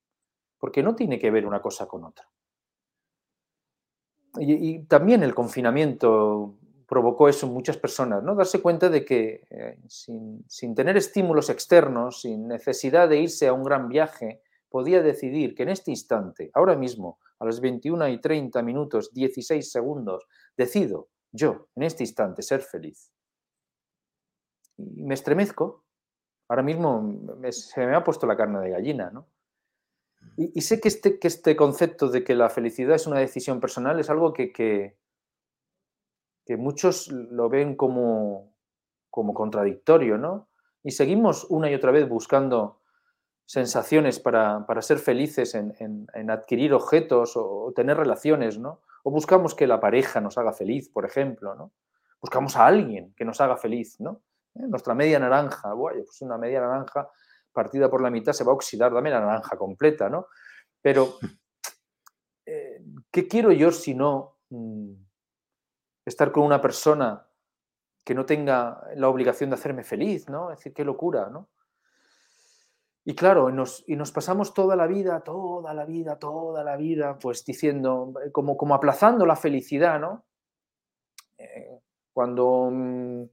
Porque no tiene que ver una cosa con otra. y también el confinamiento provocó eso en muchas personas, ¿no? Darse cuenta de que eh, sin, tener estímulos externos, sin necesidad de irse a un gran viaje, podía decidir que en este instante, ahora mismo, a las 21 y 30 minutos, 16 segundos, decido yo, en este instante, ser feliz. Y me estremezco. Ahora mismo se me ha puesto la carne de gallina, ¿no? Y, sé que este, que este concepto de que la felicidad es una decisión personal es algo que, que, muchos lo ven como, como contradictorio, ¿no? Y seguimos una y otra vez buscando sensaciones para, ser felices en, adquirir objetos o, tener relaciones, ¿no? O buscamos que la pareja nos haga feliz, por ejemplo, ¿no? Buscamos a alguien que nos haga feliz, ¿no? ¿Eh? Nuestra media naranja, bueno, pues una media naranja partida por la mitad se va a oxidar, dame la naranja completa, ¿no? Pero, eh, ¿qué quiero yo si no mm, estar con una persona que no tenga la obligación de hacerme feliz, ¿no? Es decir, qué locura, ¿no? Y claro, y nos, pasamos toda la vida, toda la vida, toda la vida, pues diciendo, como, como aplazando la felicidad, ¿no? Eh, cuando mm,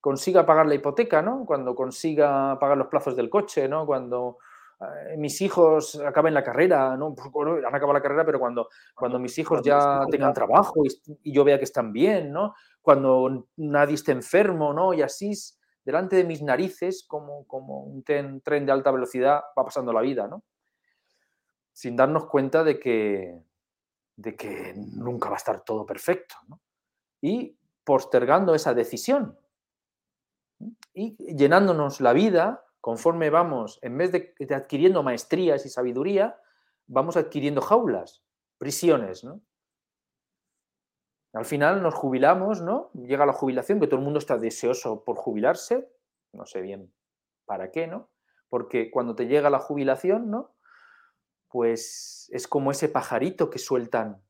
consiga pagar la hipoteca, ¿no? Cuando consiga pagar los plazos del coche, ¿no? Cuando eh, mis hijos acaben la carrera, ¿no? Han acabado la carrera, pero cuando, cuando mis hijos ya tengan trabajo y, yo vea que están bien, ¿no? Cuando nadie esté enfermo, ¿no? Y así, delante de mis narices, como, como un tren, de alta velocidad, va pasando la vida, ¿no? Sin darnos cuenta de que, de que nunca va a estar todo perfecto, ¿no? Y postergando esa decisión, y llenándonos la vida conforme vamos, en vez de, adquiriendo maestrías y sabiduría, vamos adquiriendo jaulas, prisiones, ¿no? Al final nos jubilamos, ¿no? Llega la jubilación, que todo el mundo está deseoso por jubilarse, no sé bien para qué, ¿no? Porque cuando te llega la jubilación, ¿no? Pues es como ese pajarito que sueltan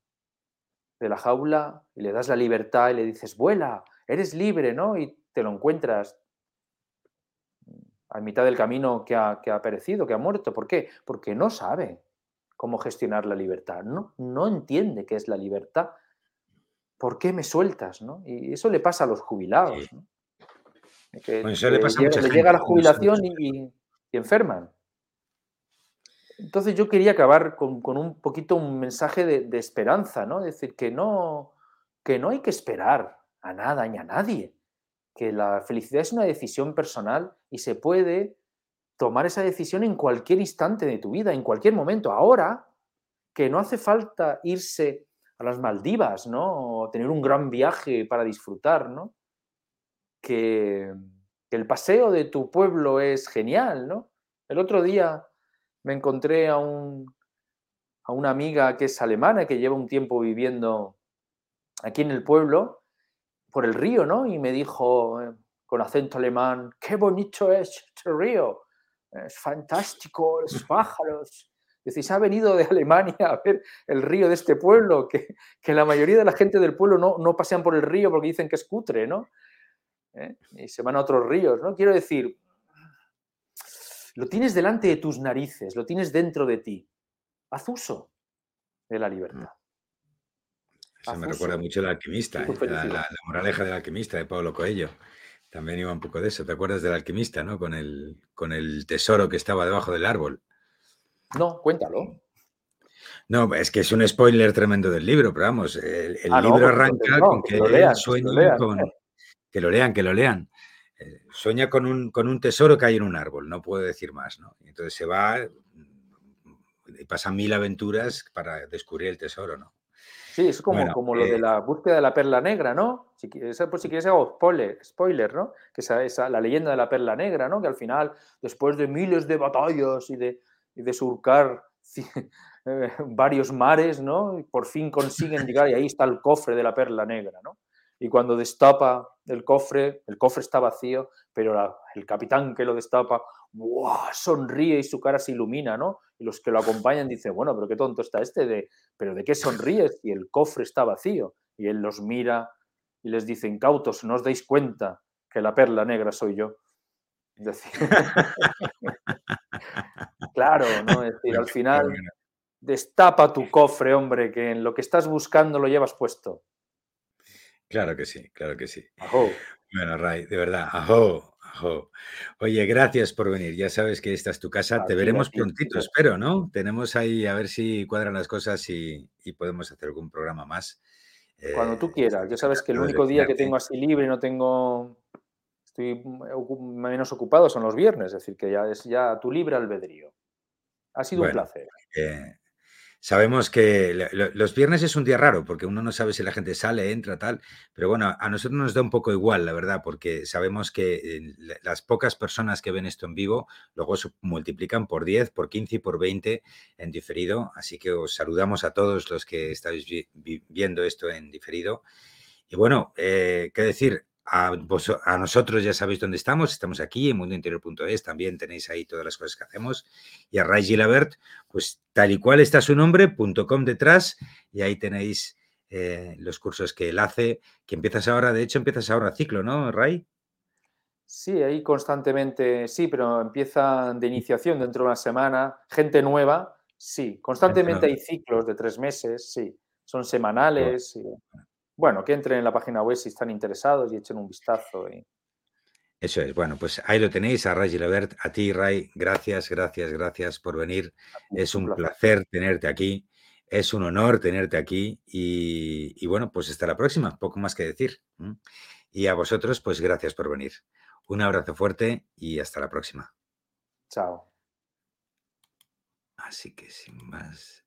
de la jaula y le das la libertad y le dices, vuela, eres libre, ¿no? Y te lo encuentras a mitad del camino que ha, que ha perecido, que ha muerto. ¿Por qué? Porque no sabe cómo gestionar la libertad, no, no entiende qué es la libertad. ¿Por qué me sueltas? ¿no? Y eso le pasa a los jubilados. ¿no? Que, le, pasa llega, llega la jubilación y, enferman. Entonces yo quería acabar con, un poquito un mensaje de, de, esperanza, ¿no? Decir que no, que no hay que esperar a nada ni a nadie que la felicidad es una decisión personal y se puede tomar esa decisión en cualquier instante de tu vida, en cualquier momento. Ahora, que no hace falta irse a las Maldivas, ¿no? O tener un gran viaje para disfrutar, ¿no? Que, el paseo de tu pueblo es genial, ¿no? El otro día me encontré a, un, a una amiga que es alemana, que lleva un tiempo viviendo aquí en el pueblo, por el río, ¿no? Y me dijo eh, con acento alemán, qué bonito es este río, es fantástico, los pájaros. Decís, ha venido de Alemania a ver el río de este pueblo, que, la mayoría de la gente del pueblo no, no, pasean por el río porque dicen que es cutre, ¿no? ¿Eh? Y se van a otros ríos, ¿no? Quiero decir, lo tienes delante de tus narices, lo tienes dentro de ti. Haz uso de la libertad. Se me recuerda mucho el alquimista, ¿eh? la, moraleja del alquimista de Pablo Coelho. También iba un poco de eso. ¿Te acuerdas del alquimista, no? Con el, con el tesoro que estaba debajo del árbol. No, cuéntalo. No, es que es un spoiler tremendo del libro, pero vamos, el, ah, libro pues arranca con que, él sueña con. Que lo lean, que lo lean. Eh, sueña con un, con un tesoro que hay en un árbol, no puedo decir más, ¿no? entonces se va y pasa mil aventuras para descubrir el tesoro, ¿no? Sí, es como, como lo de eh la búsqueda de la perla negra, ¿no? Si, quieres, pues, si quieres hago spoiler, spoiler ¿no? Que esa, esa, la leyenda de la perla negra, ¿no? Que al final, después de miles de batallas y de, y de surcar eh, varios mares, ¿no? por fin consiguen llegar y ahí está el cofre de la perla negra, ¿no? Y cuando destapa el cofre, el cofre está vacío, pero el capitán que lo destapa, ¡buah! sonríe y su cara se ilumina, ¿no? Y los que lo acompañan dicen, bueno, pero qué tonto está este, de, pero ¿de qué sonríes si el cofre está vacío? Y él los mira y les dice, incautos, no os dais cuenta que la perla negra soy yo. claro, ¿no? Es decir, al final, destapa tu cofre, hombre, que en lo que estás buscando lo llevas puesto. Claro que sí, claro que sí. Bueno, Ray, de verdad, ajo, ajo. Oye, gracias por venir. Ya sabes que esta es tu casa. Te veremos prontito, espero, ¿no? Tenemos ahí a ver si cuadran las cosas y, podemos hacer algún programa más Cuando tú quieras. Ya sabes que el único día que tengo así libre y no tengo estoy menos ocupado son los viernes, es decir, que ya es ya tu libre albedrío. Ha sido un placer. Eh, sabemos que los viernes es un día raro porque uno no sabe si la gente sale, entra, tal, pero bueno, a nosotros nos da un poco igual, la verdad, porque sabemos que eh, las pocas personas que ven esto en vivo luego se multiplican por 10, por 15 y por 20 en diferido, así que os saludamos a todos los que estáis viendo esto en diferido. Y bueno, eh, qué decir, a, nosotros ya sabéis dónde estamos, estamos aquí en mundointerior.es, también tenéis ahí todas las cosas que hacemos. Y a Ray Gilabert, pues tal y cual está su nombre, .com detrás, y ahí tenéis eh, los cursos que él hace, que empiezas ahora, de hecho empiezas ahora ciclo, ¿no, Ray? Sí, ahí constantemente, sí, pero empiezan de iniciación dentro de una semana, gente nueva, sí, constantemente hay ciclos de tres meses, sí, son semanales. Sí bueno, que entren en la página web si están interesados y echen un vistazo. Eso es, bueno, pues ahí lo tenéis, a Ray Gilbert, a ti, Ray, gracias, gracias, gracias por venir. Es un placer. tenerte aquí, es un honor tenerte aquí y, bueno, pues hasta la próxima, poco más que decir. Y a vosotros, pues gracias por venir. Un abrazo fuerte y hasta la próxima. Chao. Así que sin más.